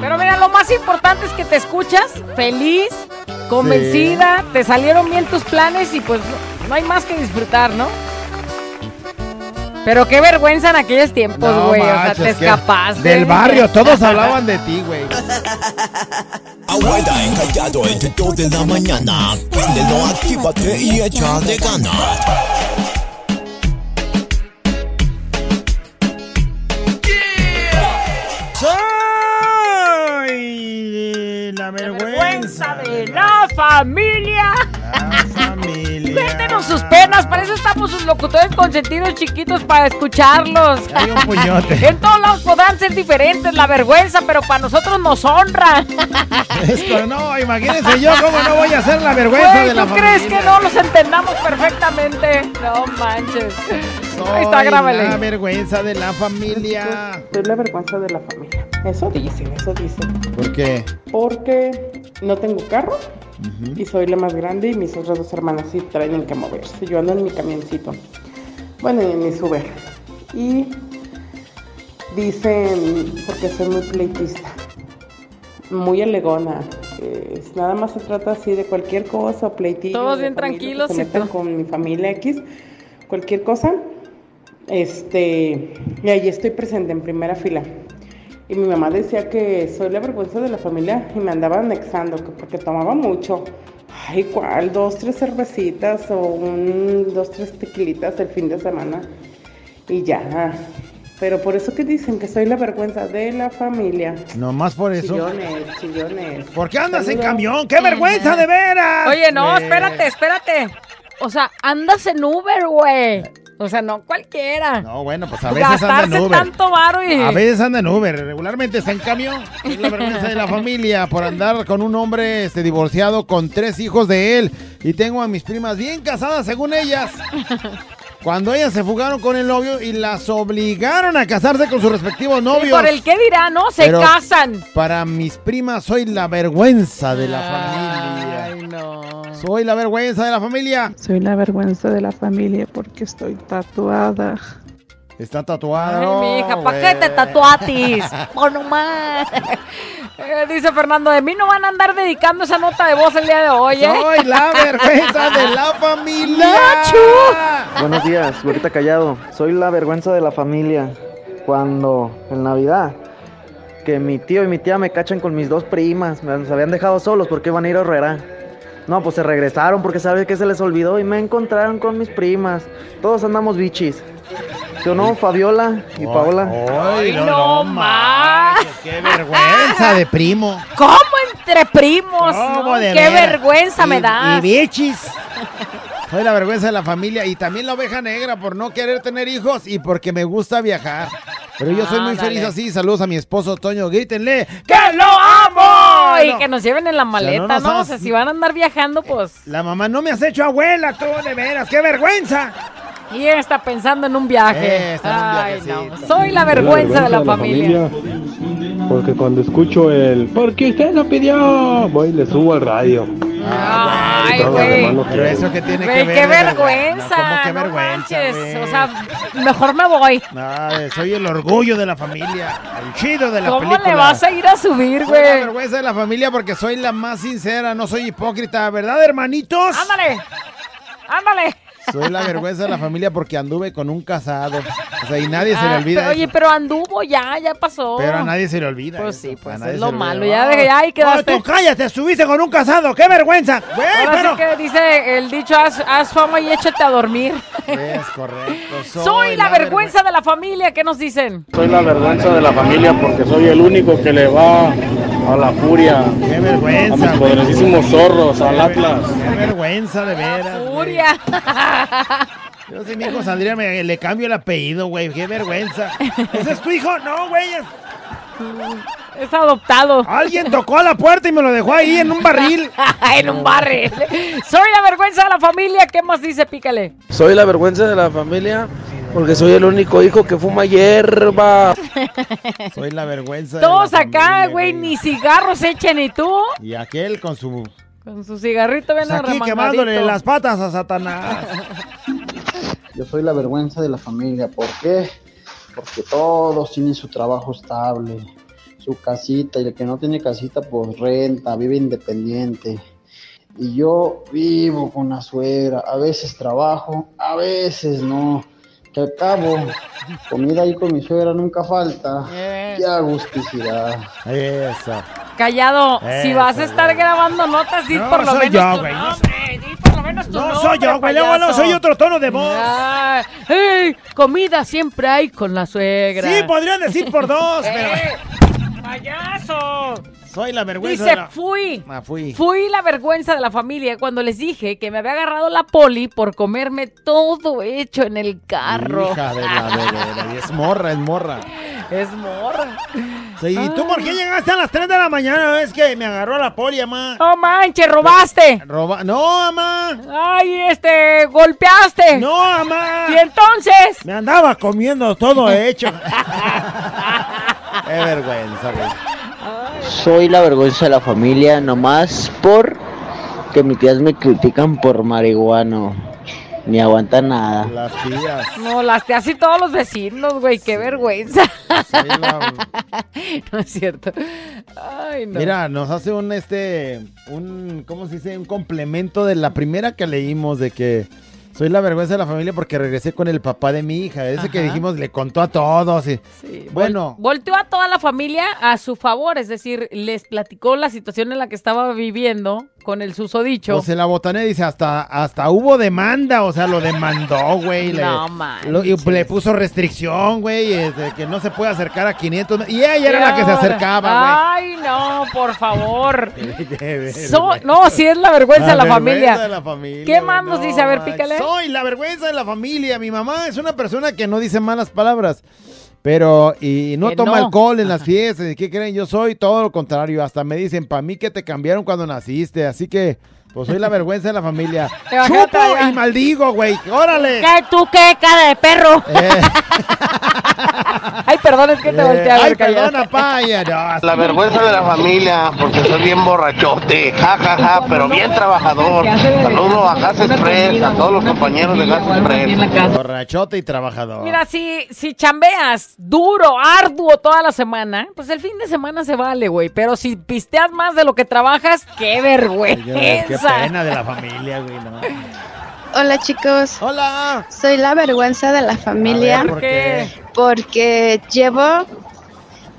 Pero mira, lo más importante es que te escuchas feliz, convencida, te salieron bien tus planes y pues no, no hay más que disfrutar, ¿no? Pero qué vergüenza en aquellos tiempos, No güey. o sea, te escapaste. Del barrio, todos hablaban de ti, güey. Abuela encallado entre 2 de la mañana. Préndelo, actívate y échale ganas. Soy la vergüenza de la familia. familia. Cuéntenos sus penas, para estamos sus locutores consentidos chiquitos para escucharlos. Hay un puñote. en todos lados podrán ser diferentes, la vergüenza, pero para nosotros nos honra. Es que no, imagínense yo cómo no voy a hacer la vergüenza Güey, de la ¿tú crees familia. que no los entendamos perfectamente? No manches. Ahí está, Soy grábale. La vergüenza de la familia. Soy la vergüenza de la familia. Eso dicen, eso dicen. ¿Por qué? Porque no tengo carro y soy la más grande y mis otras dos hermanas sí traen que moverse. Yo ando en mi camioncito. Bueno, en mi Uber. Y dicen, porque soy muy pleitista, muy alegona. eh, nada más se trata así de cualquier cosa, pleitillo. Todos bien familia, tranquilos se metan con mi familia X, cualquier cosa. Este, y ahí estoy presente en primera fila. Y mi mamá decía que soy la vergüenza de la familia y me andaba anexando, que porque tomaba mucho. Ay, ¿cuál? Dos, tres cervecitas o un, dos, tres tequilitas el fin de semana. Y ya. Pero por eso que dicen que soy la vergüenza de la familia. Nomás por eso. Chillones, chillones. ¿Por qué andas en camión? ¡Qué vergüenza, de veras! Oye, no, espérate, espérate. O sea, andas en Uber, güey. O sea, no cualquiera. No, bueno, pues a veces anda en Uber. tanto varo y... A veces anda en Uber, regularmente está en camión. Es la vergüenza de la familia por andar con un hombre este, divorciado con tres hijos de él. Y tengo a mis primas bien casadas, según ellas. Cuando ellas se fugaron con el novio y las obligaron a casarse con sus respectivos ¿Y novios. por el qué dirá, no? Se Pero casan. Para mis primas soy la vergüenza de la familia. Ay, no. Soy la vergüenza de la familia. Soy la vergüenza de la familia porque estoy tatuada. Está tatuada. Ay, hija, ¿para qué te tatuatis? Por nomás. Eh, dice Fernando, de mí no van a andar dedicando esa nota de voz el día de hoy, ¿eh? Soy la vergüenza de la familia. Buenos días, ahorita callado. Soy la vergüenza de la familia. Cuando en Navidad, que mi tío y mi tía me cachan con mis dos primas, me los habían dejado solos porque iban a ir a Herrera. No, pues se regresaron porque sabes que se les olvidó y me encontraron con mis primas. Todos andamos bichis. ¿Sí o no, Fabiola y Paola? Ay, no, no manches, ¡Qué vergüenza de primo! ¿Cómo entre primos? ¿Cómo no? de ¡Qué vergüenza me das! Y bichis. Soy la vergüenza de la familia y también la oveja negra por no querer tener hijos y porque me gusta viajar. Pero yo soy muy feliz así. Saludos a mi esposo Toño. Grítenle. ¡Que lo amo! Y No. que nos lleven en la maleta, no ¿no? nos O sea, si van a andar viajando, pues... La mamá no me has hecho abuela, tú, de veras. ¡Qué vergüenza! Y ella está pensando en un viaje. Eh, está en un Ay, viajecito. no. Soy la vergüenza de la familia. Porque cuando escucho el porque usted lo pidió, voy y le subo al radio. Ay, güey. Pero eso que tiene Güey, que ver. qué de vergüenza. ¿Cómo qué no vergüenza, güey? O sea, mejor me voy. Ay, soy el orgullo de la familia, el chido de la ¿Cómo película. le vas a ir a subir, Soy la güey? vergüenza de la familia porque soy la más sincera, no soy hipócrita, ¿verdad, hermanitos? Ándale. Ándale. Soy la vergüenza de la familia porque anduve con un casado. O sea, y nadie se le Ah, olvida. pero, oye, pero anduvo ya, ya pasó. Pero a nadie se le olvida. Pues eso, sí, a pues nadie es lo olvida. malo. Ya, de- ya ahí quedaste. No, tú cállate, estuviste con un casado, qué vergüenza. Güey, Ahora pero... sí que dice el dicho, haz, haz fama y échate a dormir. Es correcto. Soy la vergüenza de la familia, ¿qué nos dicen? Soy la vergüenza de la familia porque soy el único que le va a la furia. Qué vergüenza. A mis poderosísimos zorros, al Atlas. Qué vergüenza, de veras. güey. Furia. Yo si mi hijo saldría, me, le cambio el apellido, güey. Qué vergüenza. ¿Ese es tu hijo? No, güey. es- Es adoptado. Alguien tocó a la puerta y me lo dejó ahí en un barril. en un barril. Soy la vergüenza de la familia, ¿qué más dice? Pícale. Soy la vergüenza de la familia porque soy el único hijo que fuma hierba. Soy la vergüenza. de Todos la acá, güey, ni cigarros echen y tú. Y aquel con su. Con su cigarrito ven Pues aquí quemándole las patas a Satanás. Yo soy la vergüenza de la familia. ¿Por qué? Porque todos tienen su trabajo estable, su casita, y el que no tiene casita, pues renta, vive independiente. Y yo vivo con la suegra, a veces trabajo, a veces no. Que al cabo, comida ahí con mi suegra nunca falta. ¡Qué agusticidad! Eso. Callado, si vas a estar güey. grabando notas, di No, por lo soy menos yo, tu güey, no nombre, di por lo menos tu No nombre, soy yo, güey. Luego no soy otro tono de voz. Ah, ey, comida siempre hay con la suegra. Sí, podrían decir por dos, Eh, pero. ¡Payaso! Soy la vergüenza. de Dice, la- fui. Ah, fui. Fui la vergüenza de la familia cuando les dije que me había agarrado la poli por comerme todo hecho en el carro. Hija de la es morra, es morra. Es morra. Sí, ¿y tú por qué llegaste a las 3 de la mañana? Es que me agarró la poli, mamá. No manches, robaste. Roba... No, mamá. Ay, este, golpeaste. No, mamá. Y entonces. Me andaba comiendo todo hecho. Qué vergüenza, güey. Soy la vergüenza de la familia nomás por que mis tías me critican por marihuano. Ni aguanta nada. Las tías. No, las te así todos los vecinos, güey, qué vergüenza. no es cierto. Ay, no. Mira, nos hace un este un ¿cómo se dice? un complemento de la primera que leímos de que soy la vergüenza de la familia porque regresé con el papá de mi hija. Ese que dijimos le contó a todos. y- bueno, Volteó a toda la familia a su favor, es decir, les platicó la situación en la que estaba viviendo con el susodicho. pues en la botanera dice hasta hasta hubo demanda, o sea, lo demandó, güey. le- No manches. lo- y le puso restricción, güey, este, que no se puede acercar a 500. Y ella era la que se acercaba, Ay, no, por favor. güey. So- no, sí es la vergüenza de la vergüenza de la familia, ¿Qué güey, más nos no dice? A ver, pícale. Soy la vergüenza de la familia. Mi mamá es una persona que no dice malas palabras. Pero, y no toma no. alcohol en las fiestas. ¿Y qué creen? Yo soy todo lo contrario. Hasta me dicen, para mí que te cambiaron cuando naciste. Así que, pues soy la vergüenza de la familia. Chupo y maldigo, güey. Órale. ¿Qué, tú qué, cara de perro? Ay, perdón, es que te Eh, volteé a ver, ay, perdona, paya. No, La vergüenza de la familia, porque soy bien borrachote, ja, ja, ja, pero bien trabajador. Saludo a Gas Express, a todos los compañeros de Gas Express. Borrachote y trabajador. Mira, si, si chambeas duro, arduo toda la semana, pues el fin de semana se vale, güey. Pero si pisteas más de lo que trabajas, qué vergüenza. Qué pena de la familia, güey. No. Hola chicos. Hola. Soy la vergüenza de la familia. A ver, ¿por qué? Porque llevo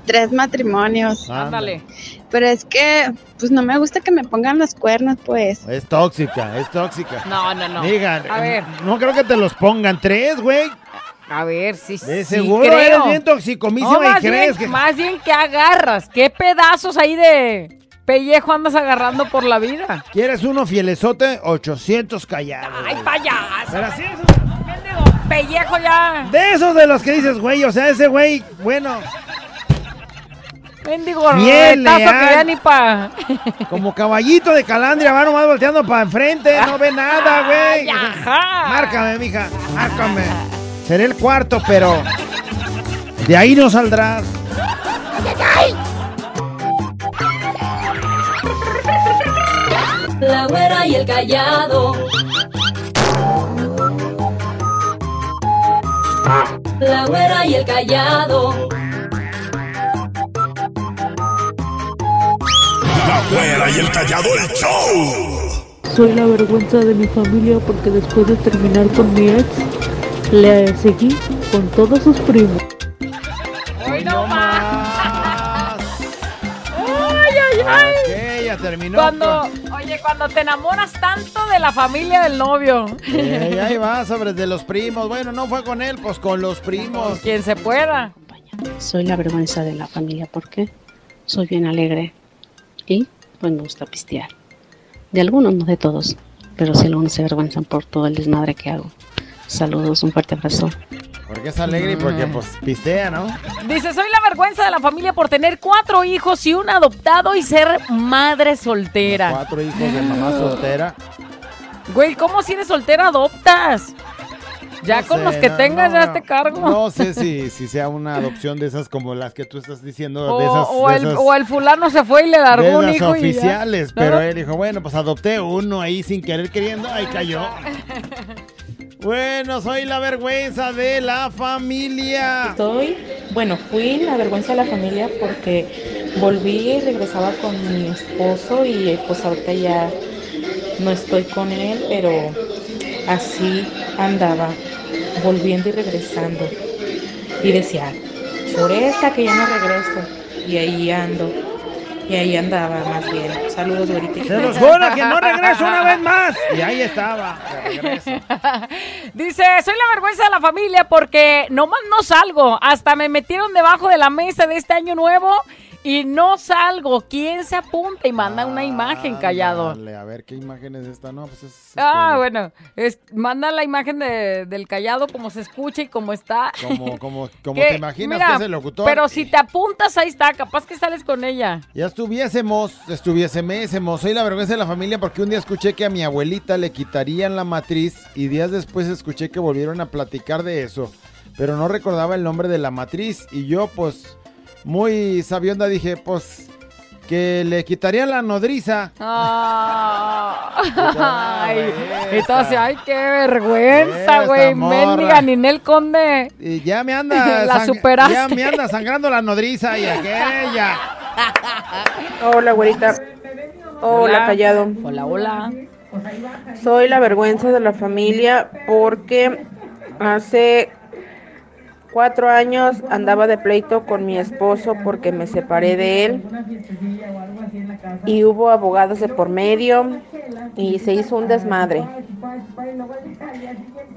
tres matrimonios. Ándale. Pero es que, pues no me gusta que me pongan los cuernos, pues. Es tóxica, es tóxica. No, no, no. Digan, A ver. no creo que te los pongan tres, güey. A ver, sí, De sí seguro creo. eres bien toxicomísima No, y más crees bien, que... Más bien que agarras. ¿Qué pedazos ahí de pellejo andas agarrando por la vida? ¿Quieres uno fielesote? 800 callados. ¡Ay, payaso! Pero así Mendigo pellejo ya. De esos de los que dices, güey, o sea, ese güey, bueno, Mendigo Bien que ya ni pa... como caballito de calandria, va nomás volteando para enfrente, no ve nada, güey. ajá. Márcame, mija, márcame. Seré el cuarto, pero de ahí no saldrás. La güera y el callado. La güera y el callado. La güera y el callado el show. Soy la vergüenza de mi familia porque después de terminar con mi ex, le seguí con todos sus primos. Terminó. Cuando, oye, Oye, cuando te enamoras tanto de la familia del novio. Ey, ahí va, sobre de los primos. Bueno, no fue con él, pues con los primos. Quien se pueda. Soy la vergüenza de la familia porque soy bien alegre y pues me gusta pistear. De algunos, no de todos, pero sí algunos se avergüenzan por todo el desmadre que hago. Saludos, un fuerte abrazo. Porque es alegre y porque pues pistea, ¿no? Dice, soy la vergüenza de la familia por tener cuatro hijos y un adoptado y ser madre soltera. Cuatro hijos de mamá soltera. Güey, ¿cómo si eres soltera adoptas? Ya No con sé, los que no, tengas no, ya te cargo. No sé si, si sea una adopción de esas como las que tú estás diciendo, o, de esas, o de el, esas- o el fulano se fue y le largó de un hijo y ya. oficiales, pero él dijo, bueno, pues adopté uno ahí sin querer queriendo, ahí cayó. Bueno, soy la vergüenza de la familia. Soy, bueno, fui la vergüenza de la familia porque volví y regresaba con mi esposo y pues ahorita ya no estoy con él, pero así andaba, volviendo y regresando. Y decía, por esta que ya no regreso. Y ahí ando. Y ahí andaba más bien. Saludos, güerita. Se los juro que no regreso una vez más. Y ahí estaba. Dice, soy la vergüenza de la familia porque nomás no salgo. Hasta me metieron debajo de la mesa de este año nuevo y no salgo. ¿Quién se apunta y manda una imagen callado? Dale, a ver qué imagen es esta, no, pues es Ah, bueno, es, manda la imagen de- del callado como se escucha y como está. como, como, como Que, te imaginas mira, que es el locutor. Pero si te apuntas, ahí está, capaz que sales con ella. Ya estuviésemos, estuviésemos. Soy la vergüenza de la familia porque un día escuché que a mi abuelita le quitarían la matriz y días después escuché que volvieron a platicar de eso. Pero no recordaba el nombre de la matriz y yo pues muy sabionda dije pues que le quitarían la nodriza. Ah. Ay, entonces, ay, qué vergüenza, güey. Mendiga Ninel Conde. Y ya me anda, La superaste. ya me anda sangrando la nodriza y aquella. Hola, güerita. Hola, callado. Hola, hola. Soy la vergüenza de la familia porque hace cuatro años andaba de pleito con mi esposo porque me separé de él y hubo abogados de por medio y se hizo un desmadre.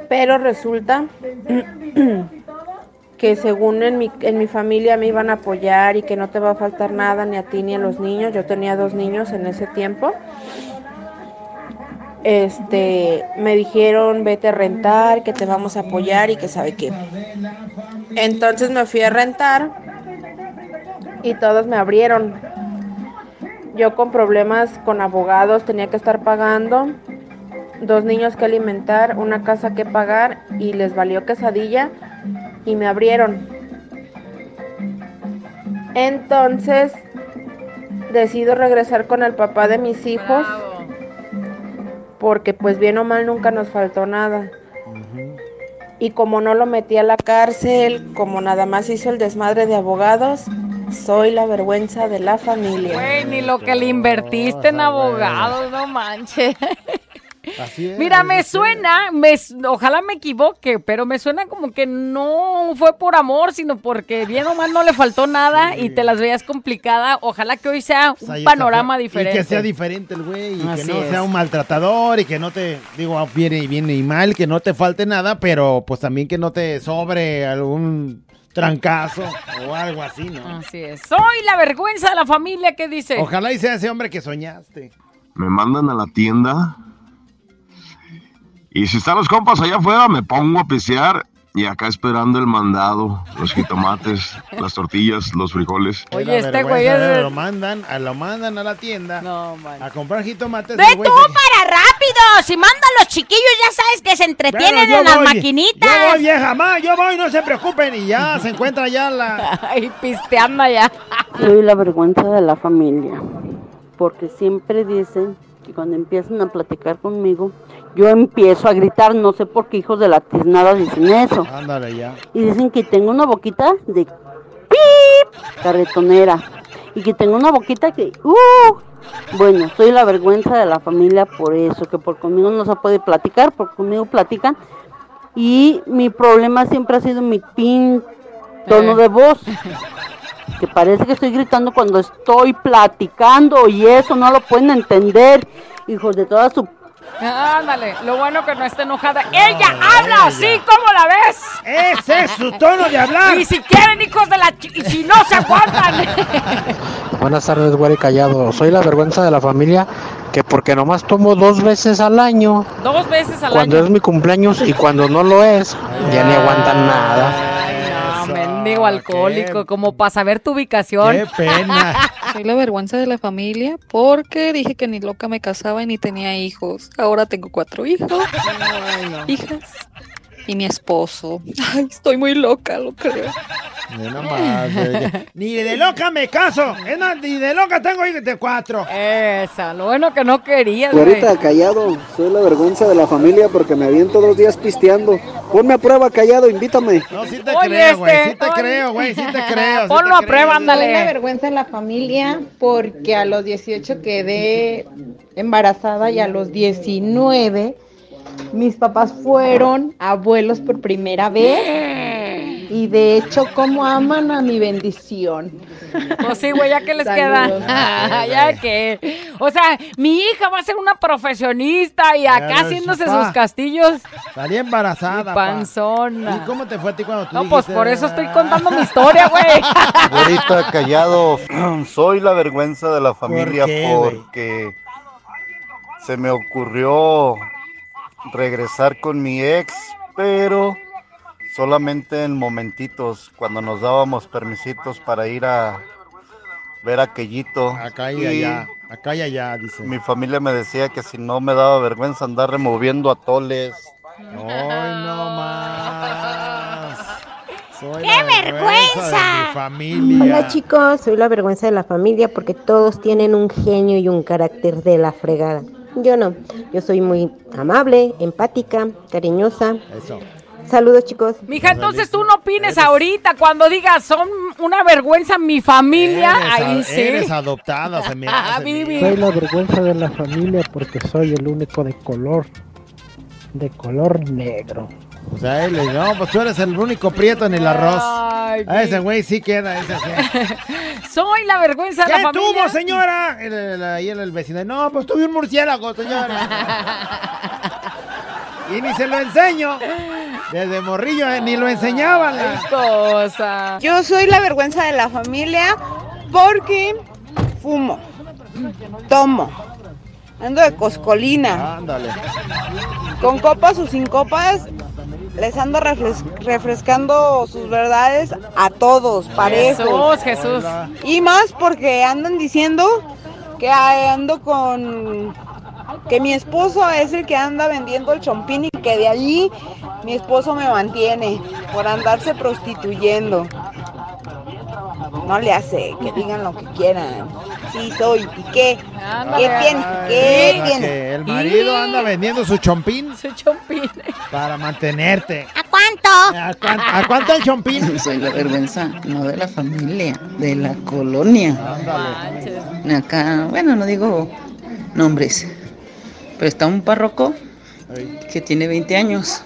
Pero resulta que según en mi, en mi familia me iban a apoyar y que no te va a faltar nada ni a ti ni a los niños. Yo tenía dos niños en ese tiempo. Este, me dijeron, vete a rentar, que te vamos a apoyar y que sabe qué. Entonces me fui a rentar y todos me abrieron. Yo con problemas con abogados tenía que estar pagando, dos niños que alimentar, una casa que pagar y les valió quesadilla y me abrieron. Entonces decido regresar con el papá de mis hijos porque pues bien o mal nunca nos faltó nada. Y como no lo metí a la cárcel, como nada más hizo el desmadre de abogados, soy la vergüenza de la familia. Güey, ni lo que le invertiste en abogados, no manches. Así es. Mira, me suena, me, ojalá me equivoque, pero me suena como que no fue por amor, sino porque bien o mal no le faltó nada y te las veías complicada. Ojalá que hoy sea O sea, un y panorama diferente. Y que sea diferente el güey, y Así que no es. sea un maltratador y que no te, digo, viene, viene y mal, que no te falte nada, pero pues también que no te sobre algún trancazo o algo así, ¿no? Así es. Soy la vergüenza de la familia que dice. Ojalá y sea ese hombre que soñaste. me mandan a la tienda y si están los compas allá afuera me pongo a pisear y acá esperando el mandado, los jitomates, las tortillas, los frijoles. Oye, este güey es- Lo mandan, a, lo mandan a la tienda a comprar jitomates. ¡Ve tú para rápido! Si mandan los chiquillos, ya sabes que se entretienen en las voy, maquinitas. Yo voy, vieja, ma, yo voy, no se preocupen. Y ya se encuentra ya la. Ay, pisteando allá. Soy la vergüenza de la familia, porque siempre dicen que cuando empiezan a platicar conmigo, yo empiezo a gritar, no sé por qué hijos de la tiznada dicen eso. Ándale ya. Y dicen que tengo una boquita de pip, carretonera, y que tengo una boquita que, uh, bueno, soy la vergüenza de la familia por eso, que por conmigo no se puede platicar, por conmigo platican, y mi problema siempre ha sido mi pin tono de voz. Que parece que estoy gritando cuando estoy platicando y eso no lo pueden entender. Hijos de toda su... Ándale, lo bueno que no está enojada. ¡Ella habla así, ¿cómo la ves? Ese es su tono de hablar. Y si quieren, hijos de la... ch- Y si no se aguantan. Buenas tardes, güey callado. Soy la vergüenza de la familia que porque nomás tomo dos veces al año, Dos veces al cuando año. es mi cumpleaños y cuando no lo es, ya ni aguantan nada. No, mendigo alcohólico, como para saber tu ubicación. Qué pena. Soy la vergüenza de la familia porque dije que ni loca me casaba y ni tenía hijos. Ahora tengo cuatro hijos, hijas y mi esposo. Ay, estoy muy loca, lo creo. Ni de loca me caso. Ni de loca tengo hijos de cuatro. Esa, lo bueno que no querías, güey. Güerita, callado. Soy la vergüenza de la familia porque me aviento dos días pisteando. Ponme a prueba, callado, invítame. No, sí te Oye, creo, güey. este, Sí te oye. creo, güey. Sí te creo. sí Ponlo te a prueba, ándale. Soy la vergüenza de la familia porque a los 18 quedé embarazada y a los 19 mis papás fueron abuelos por primera vez y de hecho como aman a mi bendición. Pues sí, güey, ya que les Saludos. queda. ya que. O sea, mi hija va a ser una profesionista y acá Pero, haciéndose sus castillos. Salí embarazada. Pa. panzona. ¿Y cómo te fue a ti cuando tú No, pues por eso estoy contando mi historia, güey. Güerita, callado. Soy la vergüenza de la familia qué, porque se me ocurrió regresar con mi ex, pero solamente en momentitos, cuando nos dábamos permisitos para ir a ver a aquellito. Acá y allá. Acá y allá, dice. Mi familia me decía que si no me daba vergüenza andar removiendo atoles. Ay, no más. Soy ¡Qué la vergüenza! de mi familia. Hola chicos, soy la vergüenza de la familia porque todos tienen un genio y un carácter de la fregada. Yo no, yo soy muy amable, empática, cariñosa. Eso. Saludos chicos. Mija, entonces tú no opines ahorita cuando digas son una vergüenza mi familia. Eres, Ahí a- sí. eres adoptada, se me Ah, hace. Vivi. Soy la vergüenza de la familia porque soy el único de color, de color negro. O sea, él, no, pues tú eres el único prieto en el arroz. Ay, A ese güey sí queda, ese sí. Soy la vergüenza de ¿Qué la familia. tuvo, señora? El- el- Ahí el, el vecino. No, pues tuve un murciélago, señora. y ni se lo enseño. Desde morrillo, eh, ni lo enseñaban. la- cosa. Yo soy la vergüenza de la familia porque fumo, tomo, ando de coscolina, Ándale. con copas o sin copas, les refres- refrescando sus verdades a todos, parejos. Jesús, Jesús. Y más porque andan diciendo que ando con que mi esposo es el que anda vendiendo el chompín y que de allí mi esposo me mantiene por andarse prostituyendo. No le hace, que digan lo que quieran. Sí soy, ¿y qué? ¿Qué tiene? ¿Qué que el marido anda vendiendo su chompín Su chompín. para mantenerte. ¿A cuánto? ¿A cuánto, a cuánto el chompín? Soy la vergüenza, no de la familia, de la colonia. Acá, bueno, no digo nombres, pero está un párroco que tiene 20 años.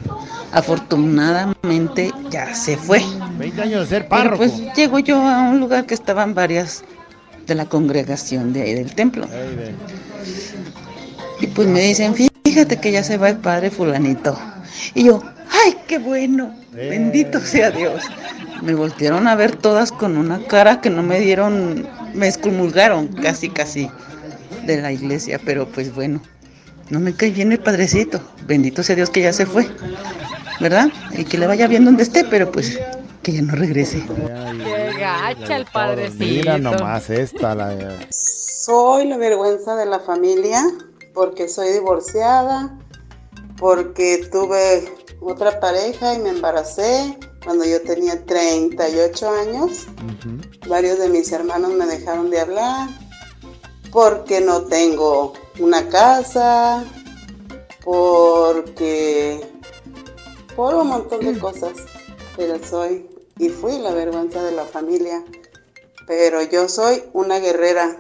Afortunadamente ya se fue. 20 años de ser Pero párroco. pues llego yo a un lugar que estaban varias de la congregación de ahí del templo. Y pues me dicen, fíjate que ya se va el padre fulanito. Y yo, ay, qué bueno, bendito sea Dios. Me voltearon a ver todas con una cara que no me dieron, me excomulgaron casi, casi de la iglesia, pero pues bueno, no me cae bien el padrecito. Bendito sea Dios que ya se fue, ¿verdad? Y que le vaya bien donde esté, pero pues que ya no regrese. Qué gacha el padrecito. Mira nomás esta. La... Soy la vergüenza de la familia porque soy divorciada, porque tuve otra pareja y me embaracé cuando yo tenía 38 años. Varios de mis hermanos me dejaron de hablar porque no tengo una casa, porque por un montón de cosas. Pero soy y fui la vergüenza de la familia. Pero yo soy una guerrera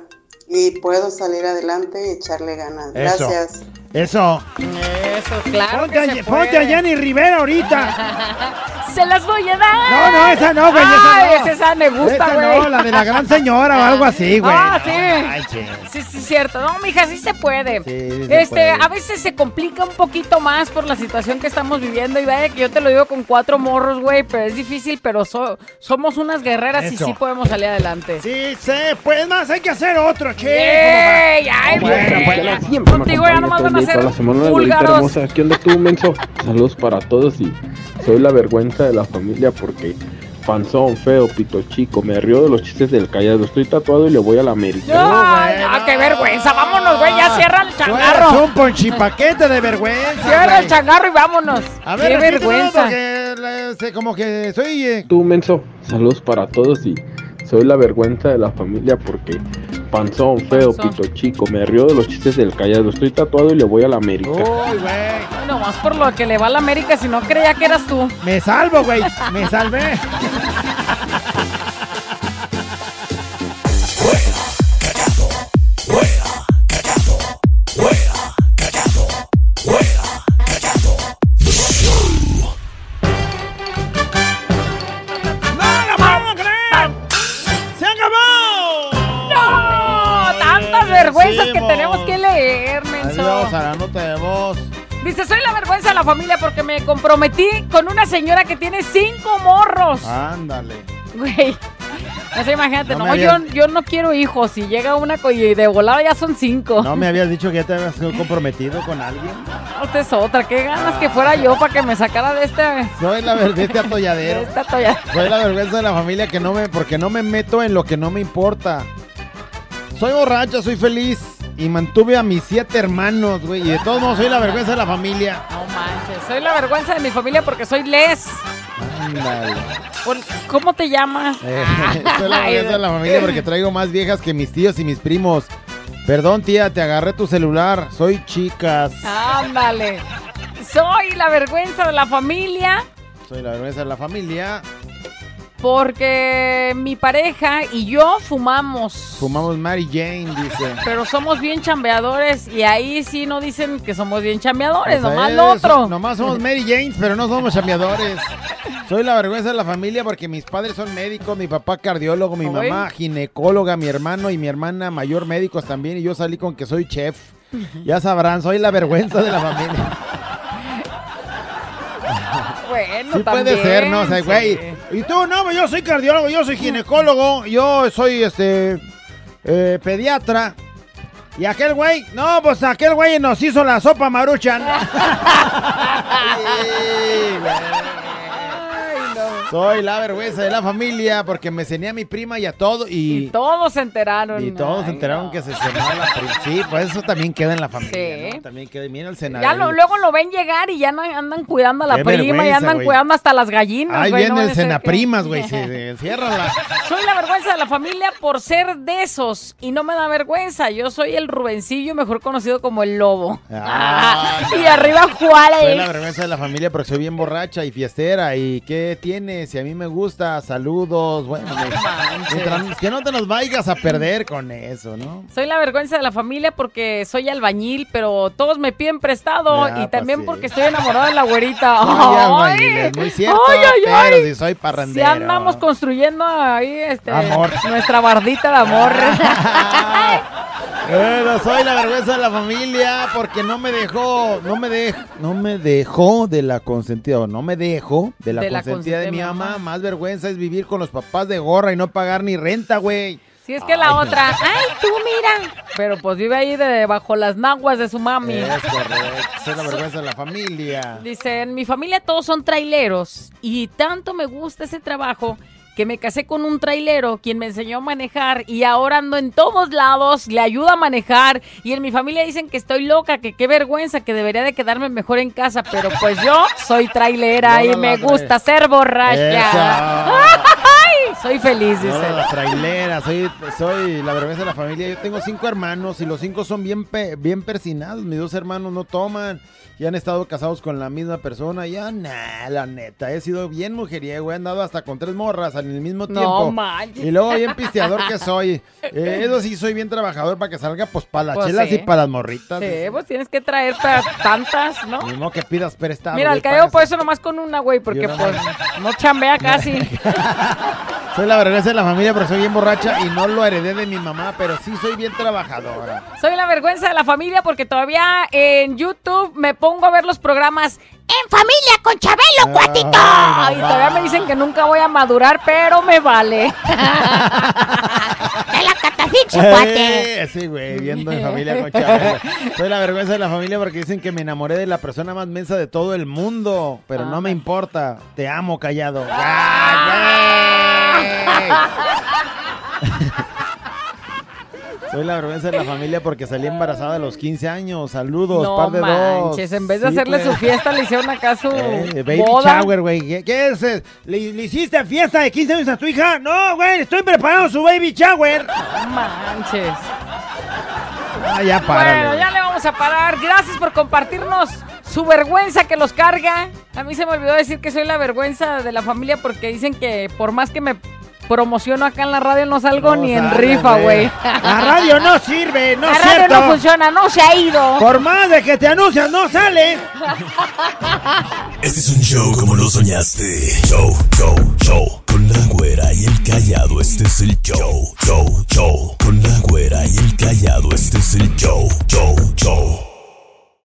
y puedo salir adelante y echarle ganas. Eso. Gracias. Eso. Eso, claro Ponte, que a, se ponte puede. a Jenny Rivera ahorita. Se las voy a dar. No, no, esa no, güey, esa Ay, no. esa, esa me gusta, Esa güey. no, la de la gran señora o algo así, güey. Ah, sí. manches. Sí, sí, cierto. No, mija, sí se puede. Sí, este, puede. a veces se complica un poquito más por la situación que estamos viviendo. Y vaya que yo te lo digo con cuatro morros, güey, pero es difícil, pero so- somos unas guerreras Eso. y sí podemos salir adelante. Sí, se puede más, hay que hacer otro, che. ¡Ey! ¡Ay, Bueno, güey! pues, Contigo ya nomás van a ser la semana, búlgaros. hermosa. ¿Qué onda tú, menso? Saludos para todos y soy la vergüenza de la familia porque panzón, feo, pito chico, me río de los chistes del callado. Estoy tatuado y le voy a la América. Ay, ah, qué vergüenza! ¡Vámonos, güey! ¡Ya cierra el changarro! un ponchipaquete de vergüenza. ¡Cierra el changarro y vámonos! A ver, ¡Qué vergüenza! porque, este, como que soy... eh, Tú, menso, saludos para todos y soy la vergüenza de la familia porque panzón, feo, Panzón. pito chico, me río de los chistes del callado. Estoy tatuado y le voy a la América. Uy, güey. No más por lo que le va a la América, si no creía que eras tú. Me salvo, güey. Me salvé. La familia porque me comprometí con una señora que tiene cinco morros. Ándale. Güey. O sea, imagínate, No no, yo, yo no quiero hijos. Si llega una y de volada ya son cinco. ¿No me habías dicho que ya te habías comprometido con alguien? Esta es otra. Qué ganas que fuera yo para que me sacara de este... Soy la ver- de este atolladero. De este atolladero. Soy la vergüenza de la familia que no me, porque no me meto en lo que no me importa. Soy borracha, soy feliz y mantuve a mis siete hermanos, güey. Y de todos modos soy la vergüenza de la familia. No manches. Soy la vergüenza de mi familia porque soy les. Ándale. ¿Cómo te llamas? Eh, soy la vergüenza de la familia porque traigo más viejas que mis tíos y mis primos. Perdón, tía, te agarré tu celular. Soy chicas. Ándale. Soy la vergüenza de la familia Soy la vergüenza de la familia. Porque mi pareja y yo fumamos. Fumamos Mary Jane, dice. Pero somos bien chambeadores y ahí sí no dicen que somos bien chambeadores, sea, nomás es- lo otro. Nomás somos Mary Janes, pero no somos chambeadores. Soy la vergüenza de la familia porque mis padres son médicos, mi papá cardiólogo, mi Oye. mamá ginecóloga, mi hermano y mi hermana mayor médicos también y yo salí con que soy chef. Ya sabrán, soy la vergüenza de la familia. Bueno, Sí puede ser, ¿no? O sea, sí. güey. Y tú, no, yo soy cardiólogo, yo soy ginecólogo, yo soy este eh, pediatra. Y aquel güey, no, pues aquel güey nos hizo la sopa maruchan. Sí, güey. Soy la vergüenza de la familia porque me cené a mi prima y a todo y, Y todos se enteraron. y todos se enteraron no. que se cenó a la prima. Sí, pues eso también queda en la familia, Sí. ¿no? También queda, mira el cenar. Ya lo- luego lo ven llegar y ya no- andan cuidando a la Qué prima y andan cuidando hasta las gallinas. Ahí no viene vaya el que- cenaprimas, güey, encierra la... Soy la vergüenza de la familia por ser de esos y no me da vergüenza. Yo soy el Rubencillo, mejor conocido como el Lobo. Ah, y arriba Juárez. Soy la vergüenza de la familia porque soy bien borracha y fiestera. ¿Y qué tiene? Si a mí me gusta, saludos. Bueno, me- mientras- que no te nos vayas a perder con eso, ¿no? Soy la vergüenza de la familia porque soy albañil, pero todos me piden prestado Ya, y pues también sí. porque estoy enamorada de la güerita. Soy Ay. albañil, es muy cierto, Ay, ay, pero ay. si soy Si parrandero. andamos construyendo ahí este, Amor. nuestra bardita de amor. Bueno, soy la vergüenza de la familia porque no me dejó, no me dejó, no me dejó de la consentida, o no me dejo de la De la consentida de mi mamá. mamá. Más vergüenza es vivir con los papás de gorra y no pagar ni renta, güey. Si es que la otra, ay, tú mira. Pero pues vive ahí de, bajo las naguas de su mami. Es correcto, soy la vergüenza de la familia. Dice, en mi familia todos son traileros y tanto me gusta ese trabajo que me casé con un trailero quien me enseñó a manejar y ahora ando en todos lados, le ayuda a manejar y en mi familia dicen que estoy loca, que qué vergüenza, que debería de quedarme mejor en casa, pero pues yo soy trailera y me gusta ser borracha. Soy feliz, dice. No, la trailera, soy, soy la vergüenza de la familia. Yo tengo cinco hermanos y los cinco son bien, pe- bien persinados. Mis dos hermanos no toman y han estado casados con la misma persona. Ya, nah, la neta, he sido bien mujeriego. He andado hasta con tres morras al mismo No tiempo. manches. Y luego bien pisteador que soy. Eh, eso sí, soy bien trabajador para que salga pues para las Pues chelas sí. y para las morritas. Sí, pues tienes que traer para tantas, ¿no? Ni modo que pidas prestado. Mira, callado pagas. por eso nomás con una, güey, porque no- pues no chambea casi. Soy la vergüenza de la familia, pero soy bien borracha y no lo heredé de mi mamá, pero sí soy bien trabajadora. Soy la vergüenza de la familia porque todavía en YouTube me pongo a ver los programas En Familia con Chabelo, cuatito. Ay, todavía me dicen que nunca voy a madurar, pero me vale. De la catafixia, cuate. Eh, sí, güey, viendo en familia con Chabelo. Soy la vergüenza de la familia porque dicen que me enamoré de la persona más mensa de todo el mundo, pero no me importa. Te amo, callado. Soy la vergüenza de la familia porque salí embarazada a los 15 años. Saludos, no par de dos. manches, en vez de Sí, hacerle pues. su fiesta, le hicieron acá su Eh, baby boda. shower, güey. ¿Qué, qué es? ¿Le, le hiciste fiesta de 15 años a tu hija? No, güey, estoy preparando su baby shower. No manches. Ah, ya párale. Bueno, ya le vamos a parar. Gracias por compartirnos su vergüenza que los carga. A mí se me olvidó decir que soy la vergüenza de la familia porque dicen que por más que me promociono acá en la radio no salgo No ni en sale, rifa, güey. La radio no sirve, no La es radio cierto. no funciona, no se ha ido. Por más de que te anuncias, no sales. Este es un show como lo soñaste. Show, show, show. Con la güera y el callado, este es el show. Show, show. Con la güera y el callado, este es el show. Show, show.